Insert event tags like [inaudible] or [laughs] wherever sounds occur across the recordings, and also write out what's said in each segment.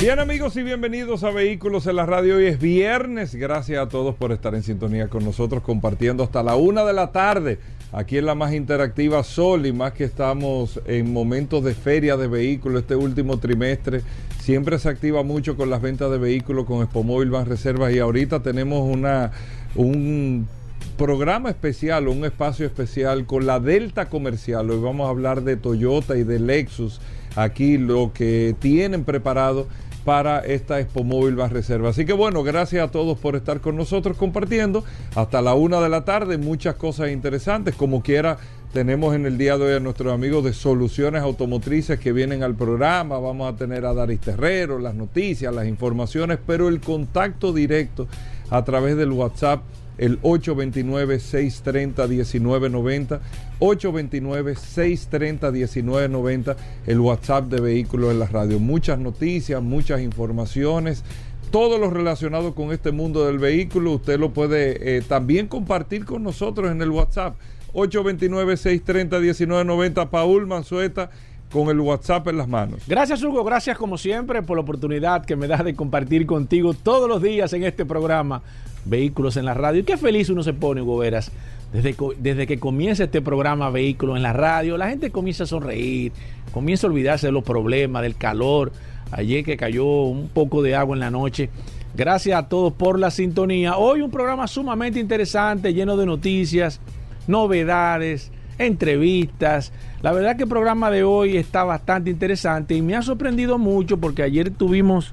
Bien amigos y bienvenidos a Vehículos en la Radio. Hoy es viernes. Gracias a todos por estar en sintonía con nosotros compartiendo hasta la una de la tarde. Aquí en la más interactiva Sol y más que estamos en momentos de feria de vehículos este último trimestre. Siempre se activa mucho con las ventas de vehículos con Expomóvil Van Reservas y ahorita tenemos una, un programa especial, un espacio especial con la Delta Comercial. Hoy vamos a hablar de Toyota y de Lexus. Aquí lo que tienen preparado para esta Expo Móvil Más Reserva. Así que bueno, gracias a todos por estar con nosotros compartiendo. Hasta la una de la tarde, muchas cosas interesantes. Como quiera, tenemos en el día de hoy a nuestros amigos de Soluciones Automotrices que vienen al programa. Vamos a tener a Daris Terrero, las noticias, las informaciones, pero el contacto directo a través del WhatsApp el 829-630-1990, 829-630-1990, el WhatsApp de Vehículos en la Radio. Muchas noticias, muchas informaciones, todo lo relacionado con este mundo del vehículo, usted lo puede eh, también compartir con nosotros en el WhatsApp. 829-630-1990, Paul Manzueta con el WhatsApp en las manos. Gracias Hugo, gracias como siempre por la oportunidad que me das de compartir contigo todos los días en este programa Vehículos en la Radio. Y qué feliz uno se pone, Hugo Veras, desde, desde que comienza este programa Vehículos en la Radio, la gente comienza a sonreír, comienza a olvidarse de los problemas, del calor, ayer que cayó un poco de agua en la noche. Gracias a todos por la sintonía. Hoy un programa sumamente interesante, lleno de noticias, novedades, entrevistas. La verdad que el programa de hoy está bastante interesante y me ha sorprendido mucho porque ayer tuvimos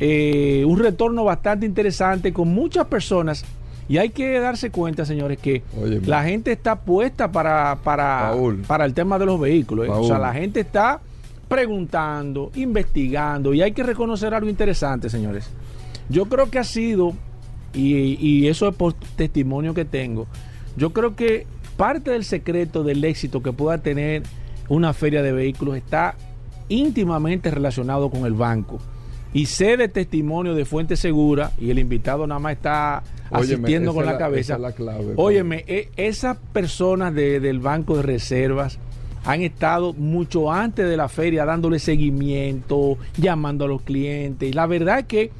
eh, un retorno bastante interesante con muchas personas. Y hay que darse cuenta, señores, que la gente está puesta para, para, para el tema de los vehículos. ¿eh? O sea, la gente está preguntando, investigando, y hay que reconocer algo interesante, señores. Yo creo que ha sido, y, y eso es por testimonio que tengo, yo creo que parte del secreto del éxito que pueda tener una feria de vehículos está íntimamente relacionado con el banco. Y sé de testimonio de fuente segura, y el invitado nada más está asistiendo con la, cabeza. Óyeme, e, esas personas del Banco de Reservas han estado mucho antes de la feria dándole seguimiento, llamando a los clientes. Y la verdad es que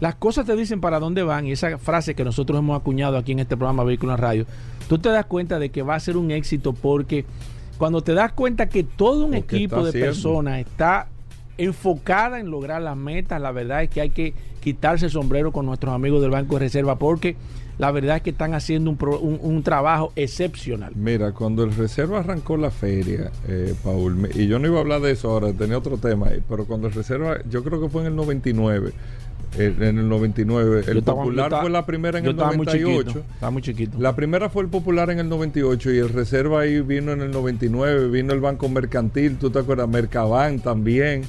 las cosas te dicen para dónde van, y esa frase que nosotros hemos acuñado aquí en este programa Vehículos Radio tú te das cuenta de que va a ser un éxito porque cuando te das cuenta que todo un equipo de personas está enfocada en lograr las metas, la verdad es que hay que quitarse el sombrero con nuestros amigos del Banco de Reserva porque la verdad es que están haciendo un, trabajo excepcional. Mira, cuando el Reserva arrancó la feria, eh, Paul, y yo no iba a hablar de eso ahora, tenía otro tema, pero cuando el Reserva, yo creo que fue en el 99, en el 99. El Popular fue la primera en el 98. estaba muy chiquito. La primera fue el Popular en el 98 y el Reserva ahí vino en el 99. Vino el Banco Mercantil, tú te acuerdas, Mercaban también.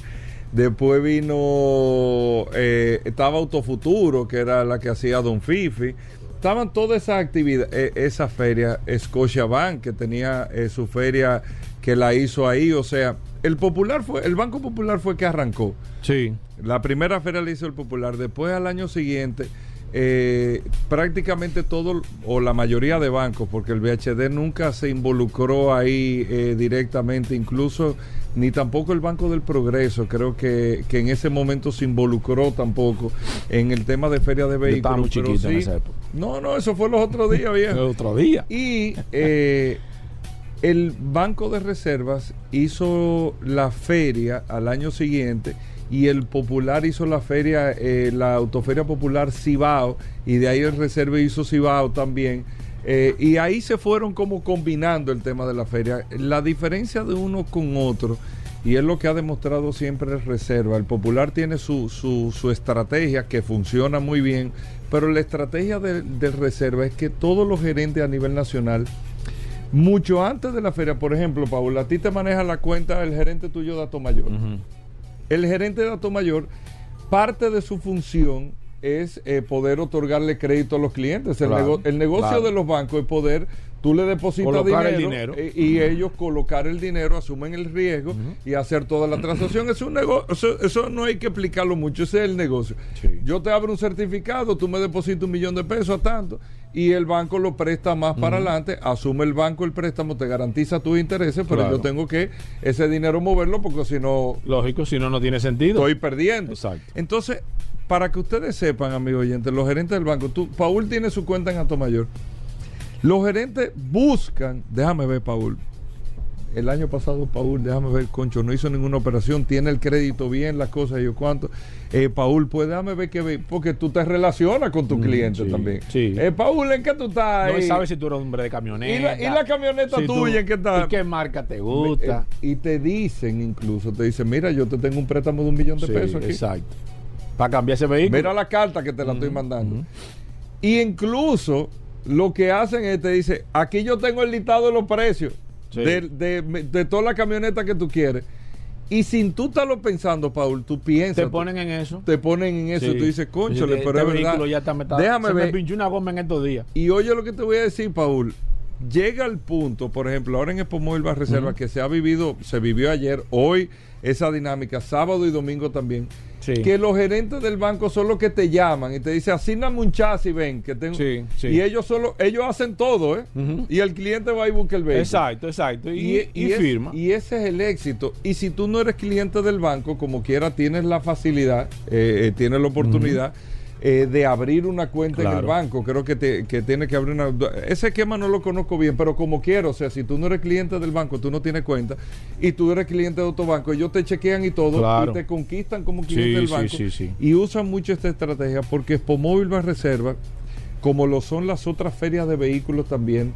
Después vino, eh, estaba Autofuturo, que era la que hacía Don Fifi. Estaban todas esas actividades, eh, esa feria, Scotia Bank, que tenía eh, su feria que la hizo ahí. O sea, el Popular fue, el Banco Popular fue que arrancó. Sí. La primera feria la hizo el Popular. Después, al año siguiente, eh, prácticamente todo, o la mayoría de bancos, porque el BHD nunca se involucró ahí eh, directamente, incluso ni tampoco el Banco del Progreso, creo que, en ese momento se involucró tampoco en el tema de feria de vehículos. No, no, eso fue los otros días, bien. el otro día. Y eh, el Banco de Reservas hizo la feria al año siguiente y el Popular hizo la feria, eh, la Autoferia Popular Cibao, y de ahí el Reserva hizo Cibao también. Eh, y ahí se fueron como combinando el tema de la feria. La diferencia de uno con otro, y es lo que ha demostrado siempre el Reserva, el Popular tiene su, su, estrategia que funciona muy bien, pero la estrategia del Reserva es que todos los gerentes a nivel nacional, mucho antes de la feria, por ejemplo, Paula, a ti te maneja la cuenta el gerente tuyo de Mayor. El gerente de dato mayor, parte de su función es eh, poder otorgarle crédito a los clientes. El, Claro, nego- el negocio claro. de los bancos es poder, tú le depositas dinero, el dinero. eh, y ellos colocar el dinero, asumen el riesgo y hacer toda la transacción. es un negocio, eso, eso no hay que explicarlo mucho, ese es el negocio. Sí. Yo te abro un certificado, tú me depositas un millón de pesos a tanto y el banco lo presta más para adelante, asume el banco el préstamo, te garantiza tus intereses, pero Claro. yo tengo que ese dinero moverlo porque si no Lógico, si no, no tiene sentido. estoy perdiendo. Exacto. Entonces, para que ustedes sepan, amigos oyentes, los gerentes del banco, tú, Paul tiene su cuenta en Atomayor. Los gerentes buscan, déjame ver, Paul. El año pasado, Paul, déjame ver, Concho, no hizo ninguna operación, tiene el crédito bien, las cosas, y yo cuánto. Eh, Paul, pues déjame ver que ve, porque tú te relacionas con tu cliente Mm, sí, también. sí. Eh, Paul, ¿en qué tú estás? No sabes si tú eres hombre de camioneta. ¿Y la- y la camioneta Si tú- tuya en qué está? ¿Y qué marca te gusta? Eh, y te dicen incluso, te dicen, mira, yo te tengo un préstamo de un millón de Sí, pesos aquí. Exacto. Para cambiar ese vehículo. Mira la carta que te la estoy mandando. Y incluso lo que hacen es te dice, aquí yo tengo el listado de los precios Sí. de, de, de toda la camioneta que tú quieres. Y sin tú estarlo pensando, Paul, tú piensas. te tú- ponen en eso. te ponen en eso. Sí. y Tú dices, conchole, Dice, pero este es verdad. vehículo ya está, me está- Déjame se ver. me pinchó una goma en estos días. Y oye lo que te voy a decir, Paul. Llega al punto, por ejemplo, ahora en Expo Móvil Reserva, que se ha vivido, se vivió ayer, hoy, esa dinámica, sábado y domingo también, Sí. que los gerentes del banco son los que te llaman y te dicen, asigname un chasis, ven, que tengo. Sí, sí. Y ellos solo, ellos hacen todo, ¿eh? Y el cliente va y busca el vehículo. Exacto, exacto. Y, y es- firma. y ese es el éxito. Y si tú no eres cliente del banco, como quiera, tienes la facilidad, eh, eh, tienes la oportunidad eh, de abrir una cuenta en el banco. Creo que, te, que tienes que abrir una... Ese esquema no lo conozco bien, pero como quiero, o sea, si tú no eres cliente del banco, tú no tienes cuenta, y tú eres cliente de Autobanco, ellos te chequean y todo, Claro. y te conquistan como cliente Sí, del banco. sí, sí. Y usan mucho esta estrategia porque Expo Móvil va reserva, como lo son las otras ferias de vehículos también,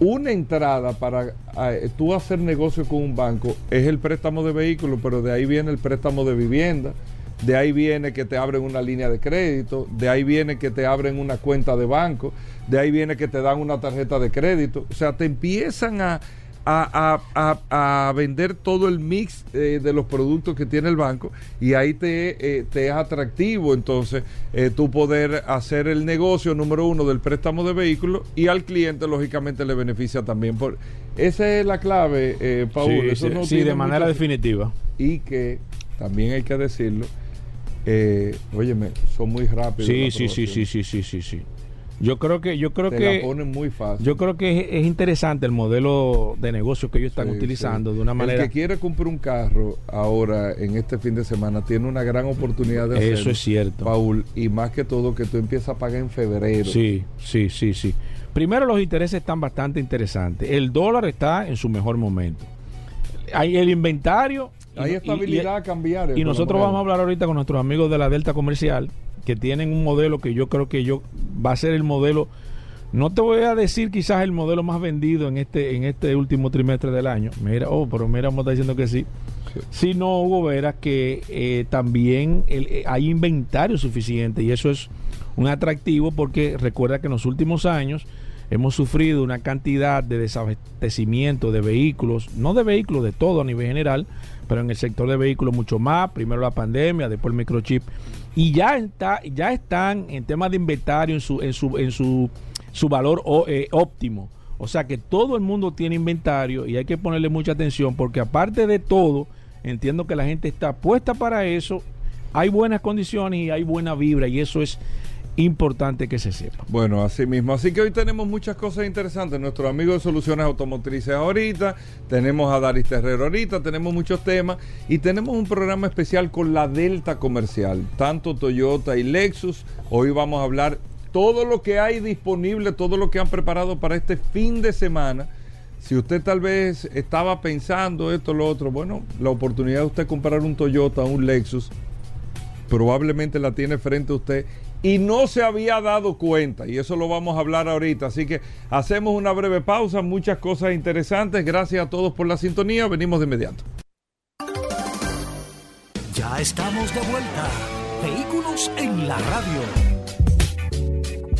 una entrada para eh, tú hacer negocio con un banco es el préstamo de vehículos, pero de ahí viene el préstamo de vivienda, de ahí viene que te abren una línea de crédito, de ahí viene que te abren una cuenta de banco, de ahí viene que te dan una tarjeta de crédito. O sea, te empiezan a, a, a- a- a vender todo el mix eh, de los productos que tiene el banco y ahí te, eh, te es atractivo entonces eh, tú poder hacer el negocio número uno del préstamo de vehículos y al cliente lógicamente le beneficia también. Por, esa es la clave, eh, Paul. Sí, Eso no sí, de manera mucho- definitiva. Y que también hay que decirlo, eh, óyeme, son muy rápidos. Sí, sí, sí, sí, sí, sí, sí, sí. Yo creo que, yo creo Te que, la ponen muy fácil. yo creo que es, es interesante el modelo de negocio que ellos están Sí, utilizando sí. de una manera. El que quiere comprar un carro ahora, en este fin de semana, tiene una gran oportunidad de hacerlo. Eso es cierto. Paul, y más que todo que tú empiezas a pagar en febrero. Sí, sí, sí, sí. Primero los intereses están bastante interesantes. El dólar está en su mejor momento. Hay el inventario. Y Hay y- estabilidad cambiaria. Y nosotros vamos a hablar ahorita con nuestros amigos de la Delta Comercial, que tienen un modelo que yo creo que yo va a ser el modelo, no te voy a decir quizás el modelo más vendido en este, en este último trimestre del año. Mira, oh, pero mira, me está diciendo que sí. Si no, Hugo Vera, que eh, también el- eh, hay inventario suficiente y eso es un atractivo porque recuerda que en los últimos años hemos sufrido una cantidad de desabastecimiento de vehículos, no de vehículos, de todo a nivel general, pero en el sector de vehículos mucho más, primero la pandemia, después el microchip, y ya está, ya están en temas de inventario en su, en su, en su, su valor eh, óptimo. O sea que todo el mundo tiene inventario y hay que ponerle mucha atención porque aparte de todo, entiendo que la gente está puesta para eso, hay buenas condiciones y hay buena vibra y eso es importante que se sepa. Bueno, así mismo. Así que hoy tenemos muchas cosas interesantes. Nuestro amigo de Soluciones Automotrices ahorita, tenemos a Daris Terrero ahorita, tenemos muchos temas y tenemos un programa especial con la Delta Comercial, tanto Toyota y Lexus. Hoy vamos a hablar todo lo que hay disponible, todo lo que han preparado para este fin de semana. Si usted tal vez estaba pensando esto o lo otro, bueno, la oportunidad de usted comprar un Toyota, un Lexus, probablemente la tiene frente a usted y no se había dado cuenta y eso lo vamos a hablar ahorita así que hacemos una breve pausa muchas cosas interesantes gracias a todos por la sintonía venimos de inmediato Ya estamos de vuelta. Vehículos en la radio.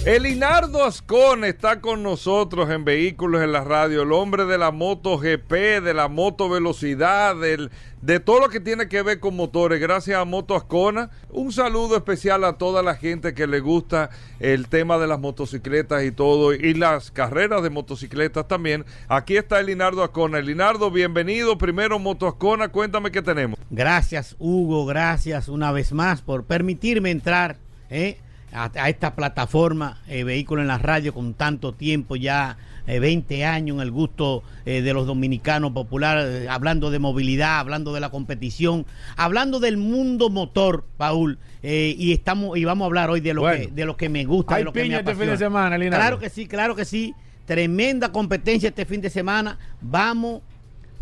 Elinardo Ascon está con nosotros en Vehículos en la Radio, el hombre de la moto GP, de la moto velocidad, del, de todo lo que tiene que ver con motores. Gracias a Moto Ascona. Un saludo especial a toda la gente que le gusta el tema de las motocicletas y todo, y las carreras de motocicletas también. Aquí está Elinardo Ascona. Elinardo, bienvenido. Primero Moto Ascona, cuéntame qué tenemos. Gracias, Hugo. Gracias una vez más por permitirme entrar. ¿eh? A, esta plataforma, eh, Vehículo en la Radio, con tanto tiempo ya, 20 eh, años en el gusto eh, de los dominicanos populares, hablando de movilidad, hablando de la competición, hablando del mundo motor, Paul. y estamos y vamos a hablar hoy de lo que de lo que me gusta, de lo que me este fin de semana, Claro que sí, claro que sí. Tremenda competencia este fin de semana. Vamos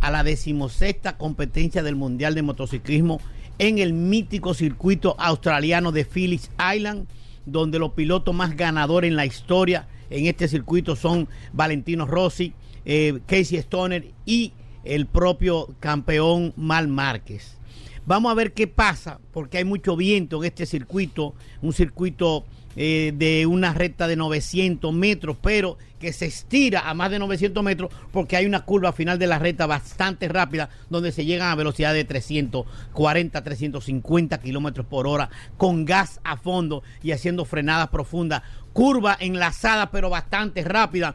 a la decimosexta competencia del Mundial de Motociclismo en el mítico circuito australiano de Phillips Island donde los pilotos más ganadores en la historia en este circuito son Valentino Rossi, eh, Casey Stoner y el propio campeón Mal Márquez. Vamos a ver qué pasa, porque hay mucho viento en este circuito, un circuito eh, de una recta de 900 metros, pero que se estira a más de 900 metros porque hay una curva final de la recta bastante rápida donde se llegan a velocidad de 340, 350 kilómetros por hora con gas a fondo y haciendo frenadas profundas. Curva enlazada pero bastante rápida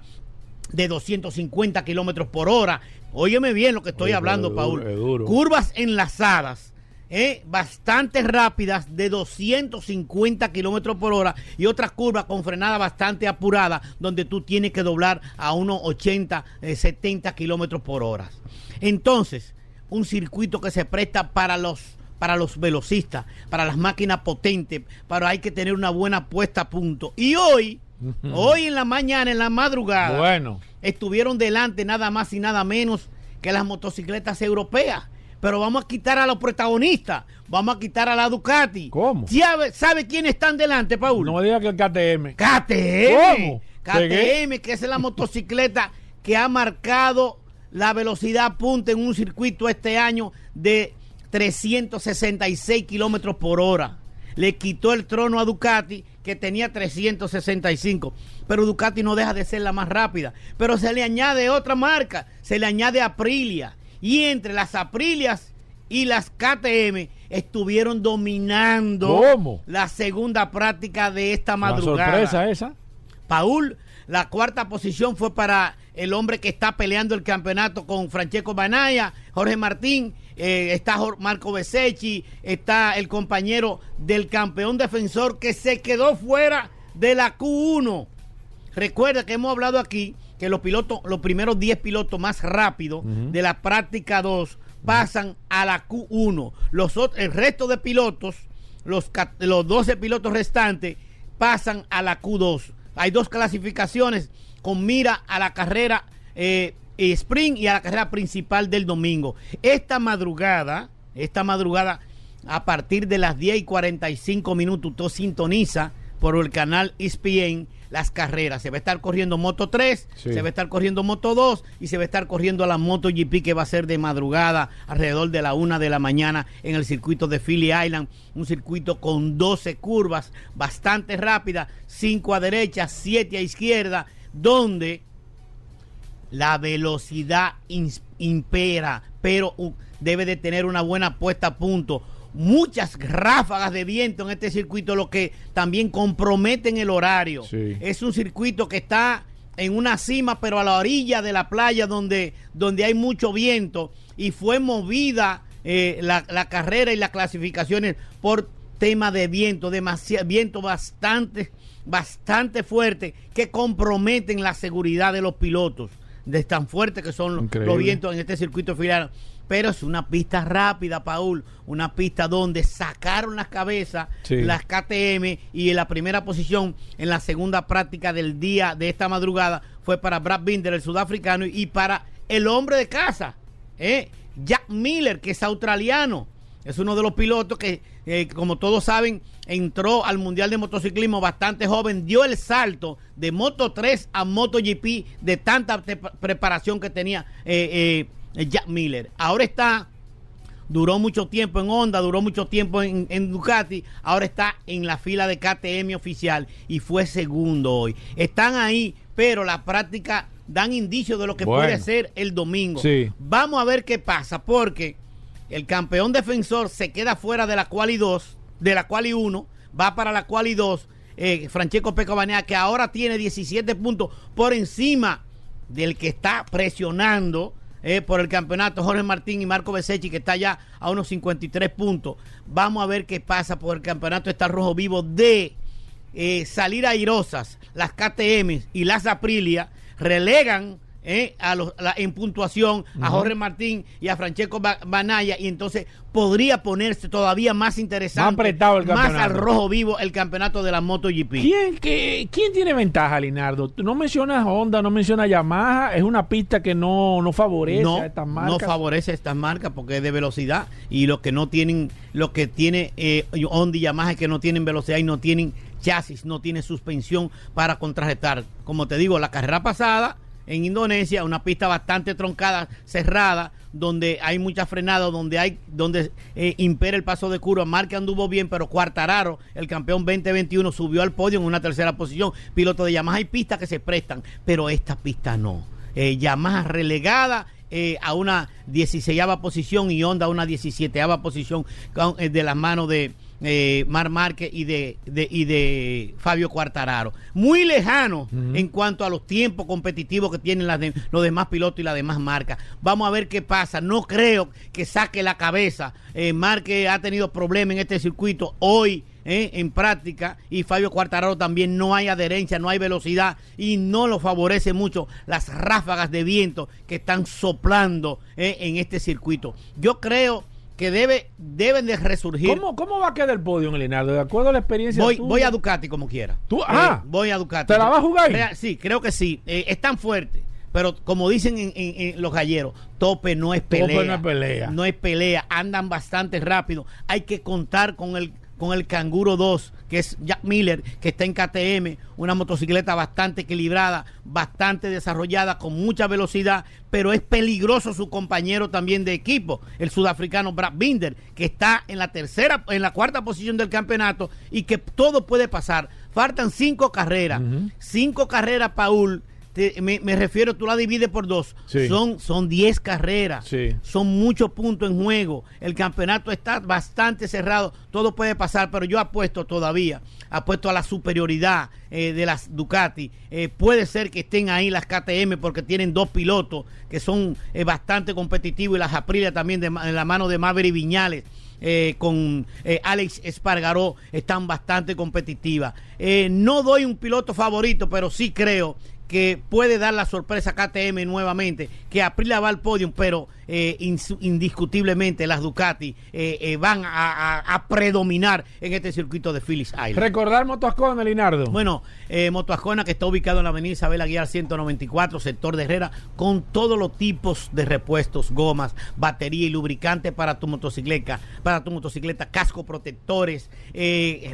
de 250 kilómetros por hora. Óyeme bien lo que estoy hablando, Paul. Curvas enlazadas eh, bastante rápidas de 250 kilómetros por hora y otras curvas con frenada bastante apurada donde tú tienes que doblar a unos 80, 70 kilómetros por hora. Entonces, un circuito que se presta para los para los velocistas, para las máquinas potentes, pero hay que tener una buena puesta a punto. Y hoy, [laughs] hoy en la mañana, en la madrugada, bueno. estuvieron delante nada más y nada menos que las motocicletas europeas pero vamos a quitar a los protagonistas. Vamos a quitar a la Ducati. ¿Cómo? ¿Sabe, sabe quiénes están delante, Paul? No me diga que el KTM. KTM. ¿Cómo? KTM, que es la motocicleta que ha marcado la velocidad punta en un circuito este año de 366 kilómetros por hora. Le quitó el trono a Ducati, que tenía 365. Pero Ducati no deja de ser la más rápida. Pero se le añade otra marca, se le añade Aprilia y entre las Aprilias y las KTM estuvieron dominando la segunda práctica de esta madrugada. sorpresa esa. Paul, la cuarta posición fue para el hombre que está peleando el campeonato con Francesco Banaya, Jorge Martín, eh, está Marco Besecchi, está el compañero del campeón defensor que se quedó fuera de la Q1. Recuerda que hemos hablado aquí que los pilotos, los primeros 10 pilotos más rápidos de la práctica 2 pasan a la Q1. Los, el resto de pilotos, los, los 12 pilotos restantes, pasan a la Q2. Hay dos clasificaciones con mira a la carrera eh, sprint y a la carrera principal del domingo. Esta madrugada, esta madrugada, a partir de las 10 y 45 minutos, tú sintoniza por el canal ESPN las carreras. Se va a estar corriendo Moto 3, se va a estar corriendo Moto 2 y se va a estar corriendo la Moto GP que va a ser de madrugada alrededor de la una de la mañana en el circuito de Philly Island. Un circuito con 12 curvas bastante rápidas, 5 a derecha, 7 a izquierda, donde la velocidad impera, pero debe de tener una buena puesta a punto muchas ráfagas de viento en este circuito, lo que también comprometen el horario. Es un circuito que está en una cima, pero a la orilla de la playa donde, donde hay mucho viento y fue movida eh, la, la, carrera y las clasificaciones por tema de viento, demasiado viento bastante, bastante fuerte que comprometen la seguridad de los pilotos, de tan fuertes que son los, vientos en este circuito final pero es una pista rápida, Paul, una pista donde sacaron las cabezas las KTM y en la primera posición en la segunda práctica del día de esta madrugada fue para Brad Binder, el sudafricano, y para el hombre de casa, ¿eh? Jack Miller, que es australiano. Es uno de los pilotos que, eh, como todos saben, entró al Mundial de Motociclismo bastante joven, dio el salto de Moto 3 a Moto GP de tanta preparación que tenía eh, eh Jack Miller. Ahora está duró mucho tiempo en Honda, duró mucho tiempo en, en Ducati, ahora está en la fila de KTM oficial y fue segundo hoy. Están ahí, pero la práctica dan indicios de lo que Bueno. puede ser el domingo. Sí. Vamos a ver qué pasa, porque el campeón defensor se queda fuera de la quali 2, de la quali 1, va para la quali 2, eh, Francesco Pecobanea, que ahora tiene 17 puntos por encima del que está presionando eh, por el campeonato, Jorge Martín y Marco Besechi, que está ya a unos 53 puntos. Vamos a ver qué pasa, porque el campeonato está rojo vivo de eh, salir airosas las KTM y las Aprilia relegan eh, a los, la- en puntuación a Jorge Martín y a Francesco Ba- Banaya y entonces podría ponerse todavía más interesante, Más apretado el más campeonato. al rojo vivo el campeonato de la MotoGP. ¿Quién, qué- ¿Quién tiene ventaja, Linardo? No mencionas Honda, no mencionas Yamaha. Es una pista que no, no favorece no, a estas no marcas. favorece a estas marcas porque es de velocidad y los que no tienen, lo que tiene eh, Honda y Yamaha es que no tienen velocidad y no tienen chasis, no tienen suspensión para contrarrestar. Como te digo, la carrera pasada en Indonesia, una pista bastante troncada, cerrada, donde hay mucha frenada, donde hay, donde eh, impera el paso de curva. Marca anduvo bien, pero Cuartararo, el campeón 2021, subió al podio en una tercera posición. Piloto de Yamaha hay pistas que se prestan, pero esta pista no. Eh, Yamaha relegada eh, a una 16 posición y Honda a una 17 posición eh, de las manos de eh, Mar Márquez y de, de- y de Fabio Cuartararo. Muy lejano en cuanto a los tiempos competitivos que tienen las de- los demás pilotos y las demás marcas. Vamos a ver qué pasa. No creo que saque la cabeza. Eh, Márquez ha tenido problemas en este circuito hoy. eh, en práctica y Fabio Cuartararo también no hay adherencia, no hay velocidad y no lo favorece mucho las ráfagas de viento que están soplando eh, en este circuito. Yo creo que debe, deben de resurgir. ¿Cómo, ¿Cómo va a quedar el podio, Linardo? De acuerdo a la experiencia Voy, tuya. voy a Ducati como quiera. ¿Tú? Eh, Ah. voy a Ducati. ¿Te la vas a jugar ahí? Sí, creo que sí. Eh, es tan fuerte. Pero como dicen en, en- en los galleros, tope no es Tope pelea. no es pelea. No es pelea. Andan bastante rápido. Hay que contar con el con el Canguro 2, que es Jack Miller, que está en KTM, una motocicleta bastante equilibrada, bastante desarrollada, con mucha velocidad, pero es peligroso su compañero también de equipo, el sudafricano Brad Binder, que está en la tercera, en la cuarta posición del campeonato y que todo puede pasar. Faltan cinco carreras, cinco carreras, Paul. Te- me, me refiero, tú la divides por dos. Sí. Son, son 10 carreras. Sí. Son muchos puntos en juego. El campeonato está bastante cerrado. Todo puede pasar, pero yo apuesto todavía. Apuesto a la superioridad eh, de las Ducati. Eh, puede ser que estén ahí las KTM porque tienen dos pilotos que son eh, bastante competitivos y las Aprilia también de, en la mano de Maverick Viñales. eh, con eh, Alex Espargaró están bastante competitivas. Eh, no doy un piloto favorito, pero sí creo que puede dar la sorpresa a KTM nuevamente, que Aprilia va al podio, pero eh, indiscutiblemente las Ducati eh, eh, van a, a- a predominar en este circuito de Phillips Island. Recordar Motoascona, Linardo. Bueno, Motoascona que está ubicado en la avenida Isabel Aguiar 194, sector de Herrera, con todos los tipos de repuestos, gomas, batería y lubricante para tu motocicleta, para tu motocicleta, casco protectores,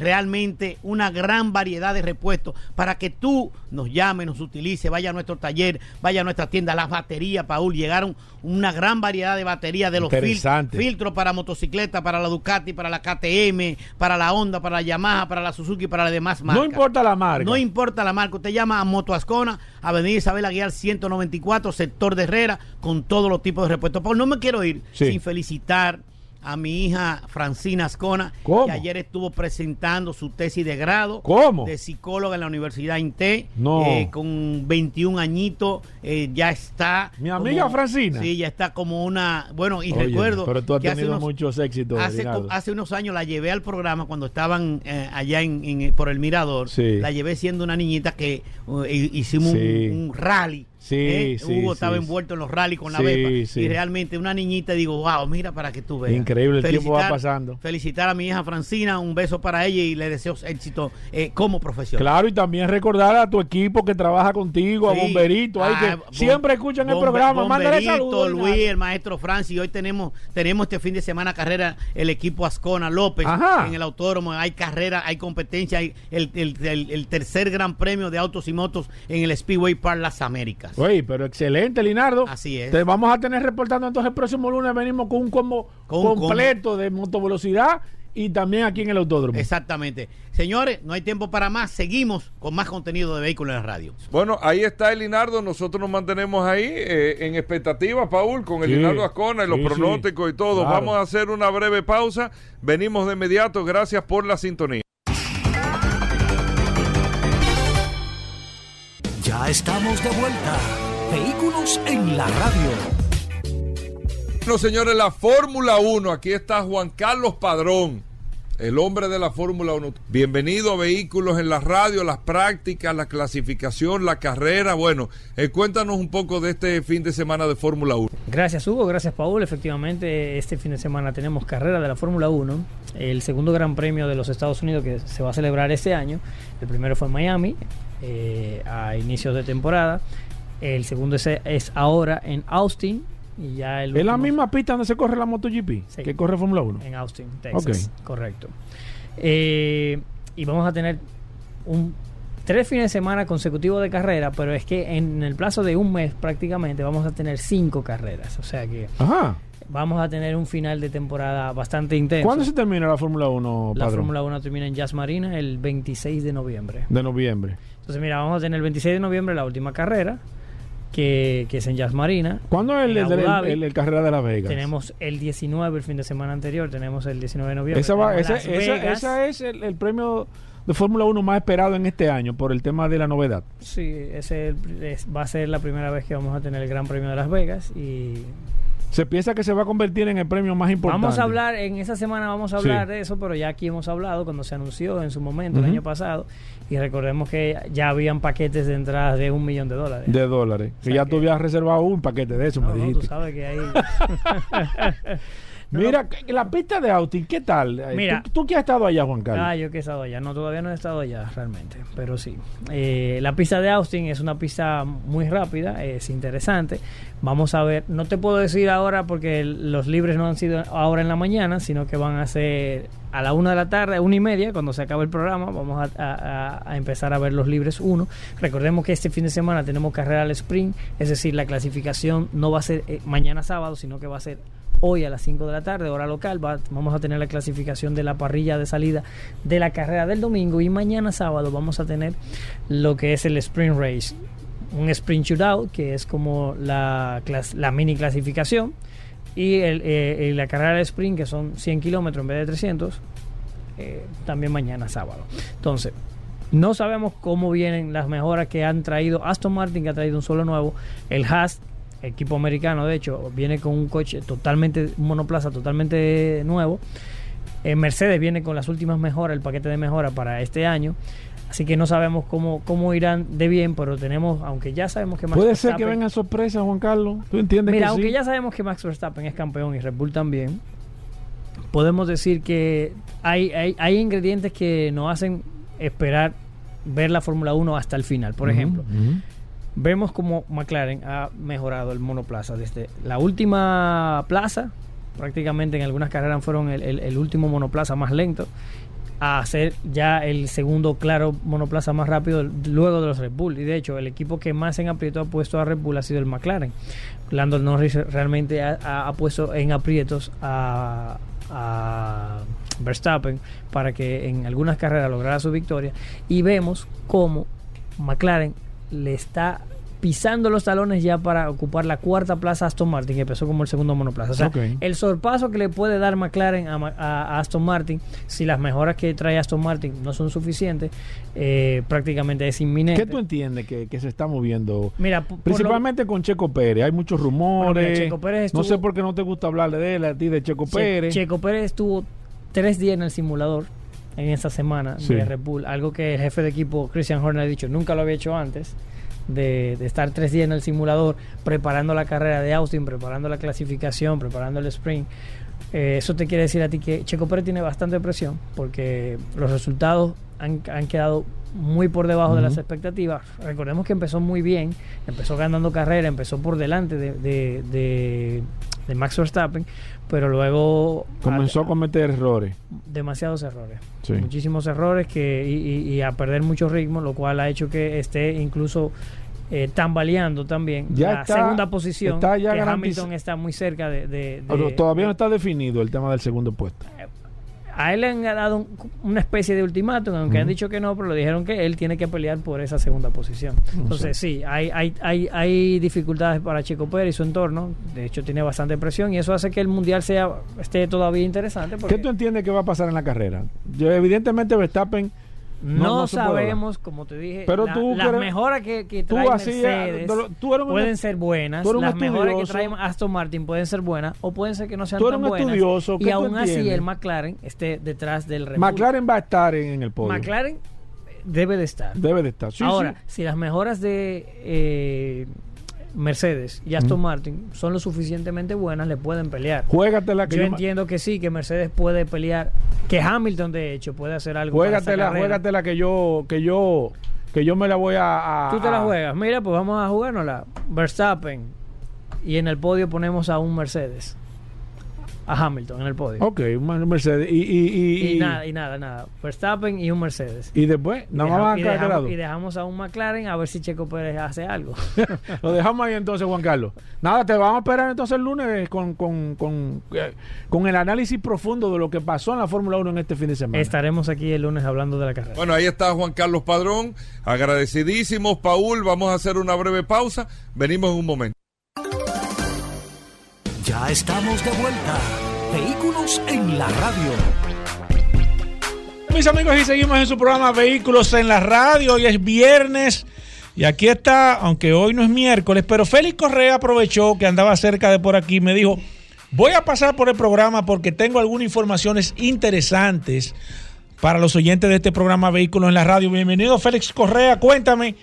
realmente una gran variedad de repuestos para que tú nos llames, nos utilice, vaya a nuestro taller, vaya a nuestra tienda, las baterías, Paul, llegaron una gran variedad de baterías de los fil- filtros para motocicleta, para la Ducati, para la KTM, para la Honda, para la Yamaha, para la Suzuki, para las demás marcas. no importa la marca. No importa la marca, usted llama a Moto Ascona, Avenida Isabel Aguiar 194, sector de Herrera, con todos los tipos de repuestos. Pero no me quiero ir Sí. sin felicitar a mi hija Francina Ascona, ¿Cómo? que ayer estuvo presentando su tesis de grado ¿Cómo? de psicóloga en la Universidad INTE, No. eh, con 21 añitos, eh, ya está. Mi amiga Francina. Sí, ya está como una. Bueno, y Oye, recuerdo. Pero tú has que tenido unos- muchos éxitos. Hace, unos años la llevé al programa cuando estaban eh, allá en, en- por el Mirador. Sí. La llevé siendo una niñita que hi- hicimos un, rally. Sí, ¿eh? sí, Hugo sí, estaba envuelto en los rallies con la bepa. Y realmente una niñita, digo, wow, mira para que tú veas. Increíble, el tiempo va pasando. Felicitar a mi hija Francina, un beso para ella y le deseo éxito eh, como profesional. Claro, y también recordar a tu equipo que trabaja contigo, a. Bomberito, ahí Ah, que Bom- siempre escuchan el programa. Mándale Bomberito, saludos. Luis, el maestro Francis. Hoy tenemos tenemos este fin de semana carrera el equipo Ascona López Ajá. en el autódromo. Hay carrera, hay competencia, hay el, el- el- el tercer gran premio de autos y motos en el Speedway Park Las Américas. Oye, pero excelente, Linardo. Así es. Te vamos a tener reportando entonces el próximo lunes. Venimos con un combo Con un completo de motovelocidad y también aquí en el autódromo. Exactamente. Señores, no hay tiempo para más. Seguimos con más contenido de Vehículos en la Radio. Bueno, ahí está el Linardo. Nosotros nos mantenemos ahí eh, en expectativa, Paul, con el Sí, Linardo Ascona y los sí, pronósticos y todo. claro. Vamos a hacer una breve pausa. Venimos de inmediato. Gracias por la sintonía. Ya estamos de vuelta. Vehículos en la radio. Bueno, señores, la Fórmula 1. Aquí está Juan Carlos Padrón, el hombre de la Fórmula 1. Bienvenido a Vehículos en la Radio, las prácticas, la clasificación, la carrera. Bueno, eh, cuéntanos un poco de este fin de semana de Fórmula 1. Gracias Hugo, gracias Paul. Efectivamente, este fin de semana tenemos carrera de la Fórmula 1, el segundo Gran Premio de los Estados Unidos que se va a celebrar este año. El primero fue en Miami, eh, a inicios de temporada. El segundo es, es ahora en Austin. Y ya el es la misma pista donde se corre la MotoGP, Sí. que corre Fórmula 1. En Austin, Texas. Correcto. Eh, y vamos a tener un, tres fines de semana consecutivos de carrera, pero es que en el plazo de un mes prácticamente vamos a tener cinco carreras. O sea que Ajá. vamos a tener un final de temporada bastante intenso. ¿Cuándo se termina la Fórmula 1, La? Fórmula 1 termina en Jazz Marina el 26 de noviembre. De noviembre. Entonces, mira, vamos a tener el 26 de noviembre la última carrera, que, que es en Jazz Marina. ¿Cuándo es el, el, el- el- carrera de Las Vegas? Tenemos el 19, el fin de semana anterior, tenemos el 19 de noviembre. Esa, va- esa, esa- esa es el, premio de Fórmula 1 más esperado en este año por el tema de la novedad. Sí, ese es- va a ser la primera vez que vamos a tener el Gran Premio de Las Vegas y Se piensa que se va a convertir en el premio más importante. vamos a hablar, en esa semana vamos a Sí. hablar de eso, pero ya aquí hemos hablado cuando se anunció en su momento el año pasado y recordemos que ya habían paquetes de entradas de un millón de dólares. de dólares. Que sea ya que- tú habías reservado un paquete de eso, No, me no, tú sabes que ahí... [laughs] No, Mira, la pista de Austin, ¿qué tal? Eh, Mira. ¿Tú, tú que has estado allá, Juan Carlos. Ah, yo que he estado allá. No, todavía no he estado allá realmente, pero sí. Eh, la pista de Austin es una pista muy rápida, es interesante. Vamos a ver, no te puedo decir ahora porque el- los libres no han sido ahora en la mañana, sino que van a ser a la una de la tarde, una y media, cuando se acabe el programa. Vamos a, a- a- a empezar a ver los libres uno. Recordemos que este fin de semana tenemos carrera al sprint, es decir, la clasificación no va a ser eh, mañana sábado, sino que va a ser hoy a las 5 de la tarde, hora local, va- vamos a tener la clasificación de la parrilla de salida de la carrera del domingo y mañana sábado vamos a tener lo que es el sprint race, un sprint shootout que es como la, mini clasificación eh, y la carrera de sprint que son 100 kilómetros en vez de 300 eh, también mañana sábado. Entonces, no sabemos cómo vienen las mejoras que han traído Aston Martin, que ha traído un solo nuevo, el Haas, equipo americano, de hecho, viene con un coche totalmente, un monoplaza totalmente nuevo. Eh, Mercedes viene con las últimas mejoras, el paquete de mejora para este año. Así que no sabemos cómo, cómo irán de bien, pero tenemos, aunque ya sabemos que Max Puede ser que vengan sorpresas, Juan Carlos. ¿Tú entiendes Mira, que aunque sí? ya sabemos que Max Verstappen es campeón y Red Bull también, podemos decir que hay, hay, hay ingredientes que nos hacen esperar ver la Fórmula 1 hasta el final. Por Ujú, ejemplo, ujú. Vemos como McLaren ha mejorado el monoplaza desde la última plaza, prácticamente en algunas carreras fueron el, último monoplaza más lento, a ser ya el segundo claro monoplaza más rápido luego de los Red Bull. Y de hecho, el equipo que más en aprieto ha puesto a Red Bull ha sido el McLaren. Lando Norris realmente ha- ha puesto en aprietos a, a Verstappen para que en algunas carreras lograra su victoria. Y vemos cómo McLaren le está pisando los talones ya para ocupar la cuarta plaza a Aston Martin, que empezó como el segundo monoplaza. O sea, Ok. el sorpaso que le puede dar McLaren a, a- a Aston Martin, si las mejoras que trae Aston Martin no son suficientes, eh, prácticamente es inminente. ¿Qué tú entiendes que, que se está moviendo? Mira, lo- Principalmente con Checo Pérez. Hay muchos rumores. Bueno, mira, Checo Pérez No estuvo- sé por qué no te gusta hablarle de él, a ti de Checo Che- Pérez. Checo Pérez estuvo tres días en el simulador en esta semana Sí. de Red Bull, algo que el jefe de equipo Christian Horner ha dicho, nunca lo había hecho antes, de, de estar tres días en el simulador preparando la carrera de Austin, preparando la clasificación, preparando el sprint. Eh, eso te quiere decir a ti que Checo Pérez tiene bastante presión porque los resultados han, han quedado muy por debajo de las expectativas. Recordemos que empezó muy bien, empezó ganando carrera, empezó por delante de, de- de- de Max Verstappen, pero luego Comenzó a- a cometer errores. demasiados errores. Sí. Muchísimos errores que, y, y- y a perder mucho ritmo, lo cual ha hecho que esté incluso eh, tambaleando también. Ya la está- segunda posición, está ya que Hamilton está muy cerca de... de- de- Pero todavía no está definido el tema del segundo puesto. A él le han dado un- una especie de ultimátum, aunque han dicho que no, pero le dijeron que él tiene que pelear por esa segunda posición. Entonces, sí, hay, hay, hay, hay dificultades para Checo Pérez y su entorno. De hecho, tiene bastante presión y eso hace que el mundial sea esté todavía interesante. Porque ¿Qué tú entiendes que va a pasar en la carrera? Yo, evidentemente Verstappen no, no hablar. sabemos, como te dije, Pero la- tú las eres- mejoras que, que trae Mercedes lo- tú eres un- pueden ser buenas, tú eres un las mejoras que trae Aston Martin pueden ser buenas o pueden ser que no sean Tú eres tan un buenas estudioso, ¿qué y aún así el McLaren esté detrás del Red. McLaren va a estar en, en el podio. McLaren debe de estar. Debe de estar. Sí, Ahora, sí. si las mejoras de eh, Mercedes y Aston Martin son lo suficientemente buenas, le pueden pelear. Juégatela que Yo yo, entiendo que sí, que Mercedes puede pelear, que Hamilton de hecho puede hacer algo. juégatela, juégatela que yo, que yo, que yo me la voy a. a- Tú te la juegas. Mira, pues vamos a jugárnosla. Verstappen. Y en el podio ponemos a un Mercedes. A Hamilton en el podio. Ok, un Mercedes. Y, y, y, Y, nada, y nada, nada. Verstappen y un Mercedes. y después, nada más van a dejamos, y dejamos a un McLaren a ver si Checo Pérez hace algo. [laughs] Lo dejamos ahí entonces, Juan Carlos. Nada, te vamos a esperar entonces el lunes con, con, con, eh, con el análisis profundo de lo que pasó en la Fórmula 1 en este fin de semana. Estaremos aquí el lunes hablando de la carrera. Bueno, ahí está Juan Carlos Padrón. Agradecidísimos, Paul. Vamos a hacer una breve pausa. Venimos en un momento. Ya estamos de vuelta. Vehículos en la radio. Mis amigos, y seguimos en su programa Vehículos en la Radio. Hoy es viernes y aquí está, aunque hoy no es miércoles, pero Félix Correa aprovechó que andaba cerca de por aquí y me dijo, voy a pasar por el programa porque tengo algunas informaciones interesantes para los oyentes de este programa Vehículos en la Radio. Bienvenido Félix Correa, cuéntame,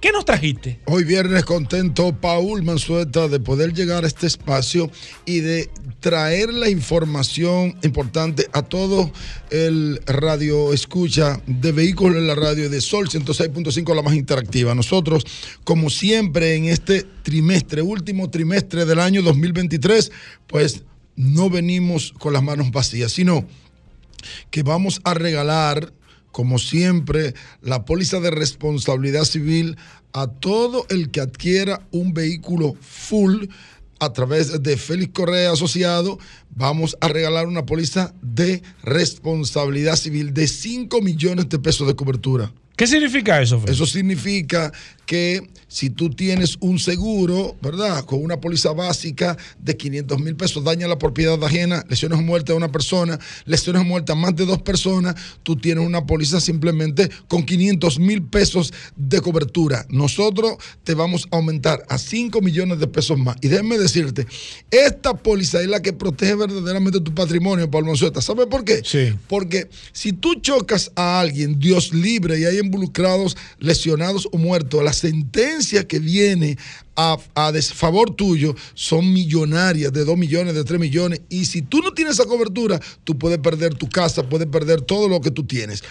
¿qué nos trajiste? Hoy viernes contento, Paul Mansueta, de poder llegar a este espacio y de traer la información importante a todo el radio escucha de vehículos en la radio de Sol 106.5, la más interactiva. Nosotros, como siempre, en este trimestre, último trimestre del año 2023, pues no venimos con las manos vacías, sino que vamos a regalar, como siempre, la póliza de responsabilidad civil a todo el que adquiera un vehículo full a través de Félix Correa Asociado. Vamos a regalar una póliza de responsabilidad civil de 5 millones de pesos de cobertura. ¿Qué significa eso, Félix? Eso significa que si tú tienes un seguro, ¿verdad? Con una póliza básica de 500 mil pesos, daña la propiedad ajena, lesiones o muerte a una persona, lesiones o muerte a más de dos personas, tú tienes una póliza simplemente con 500 mil pesos de cobertura. Nosotros te vamos a aumentar a 5 millones de pesos más. Y déjame decirte, esta póliza es la que protege verdaderamente tu patrimonio, Pablo Monsueta. ¿Sabes por qué? Sí. Porque si tú chocas a alguien, Dios libre, y hay involucrados, lesionados o muertos, la sentencia que viene a, a desfavor tuyo son millonarias, de 2 millones, de 3 millones. Y si tú no tienes esa cobertura, tú puedes perder tu casa, puedes perder todo lo que tú tienes.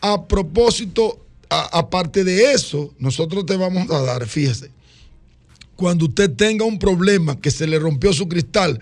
A propósito, aparte de eso, nosotros te vamos a dar, fíjese, cuando usted tenga un problema que se le rompió su cristal,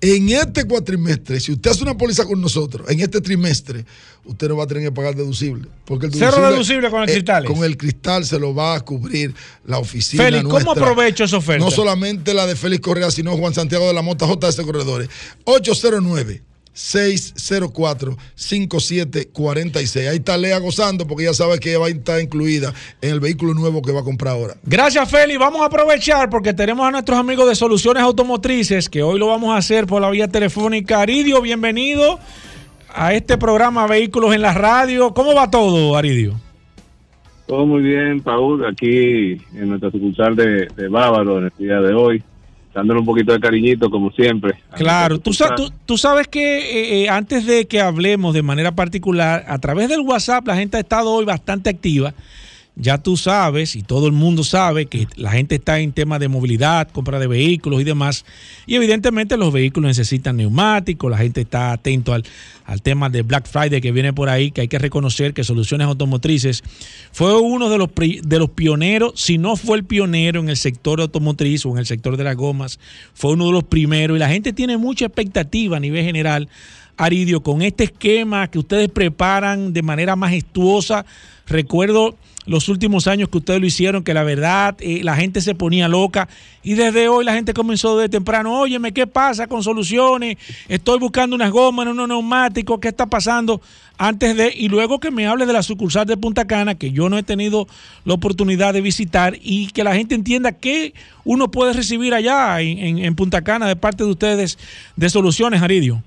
en este cuatrimestre, si usted hace una póliza con nosotros, en este trimestre, usted no va a tener que pagar deducible. Porque el Cero deducible con el eh, cristales. con el cristal se lo va a cubrir la oficina. Félix, ¿cómo aprovecho esa oferta? No solamente la de Félix Correa, sino Juan Santiago de la Mota, JS Corredores. 809 604 5746. Ahí está Lea gozando porque ya sabe que va a estar incluida en el vehículo nuevo que va a comprar ahora. Gracias, Félix. Vamos a aprovechar porque tenemos a nuestros amigos de Soluciones Automotrices, que hoy lo vamos a hacer por la vía telefónica. Aridio, bienvenido a este programa Vehículos en la Radio. ¿Cómo va todo, Aridio? Todo muy bien, Paul, aquí en nuestra sucursal de, de Bávaro en el día de hoy, dándole un poquito de cariñito como siempre. Claro, tú sabes que eh, eh, antes de que hablemos de manera particular, a través del WhatsApp la gente ha estado hoy bastante activa. Ya tú sabes y todo el mundo sabe que la gente está en temas de movilidad, compra de vehículos y demás. Y evidentemente los vehículos necesitan neumáticos, la gente está atento al, al tema de Black Friday que viene por ahí, que hay que reconocer que Soluciones Automotrices fue uno de los, de los pioneros, si no fue el pionero en el sector automotriz o en el sector de las gomas, fue uno de los primeros y la gente tiene mucha expectativa a nivel general, Aridio, con este esquema que ustedes preparan de manera majestuosa. Recuerdo los últimos años que ustedes lo hicieron, que la verdad eh, la gente se ponía loca y desde hoy la gente comenzó de temprano, óyeme, ¿qué pasa con soluciones? Estoy buscando unas gomas, unos neumáticos, ¿qué está pasando? Antes de, y luego que me hable de la sucursal de Punta Cana, que yo no he tenido la oportunidad de visitar y que la gente entienda qué uno puede recibir allá en, en- Punta Cana de parte de ustedes de soluciones, Aridio.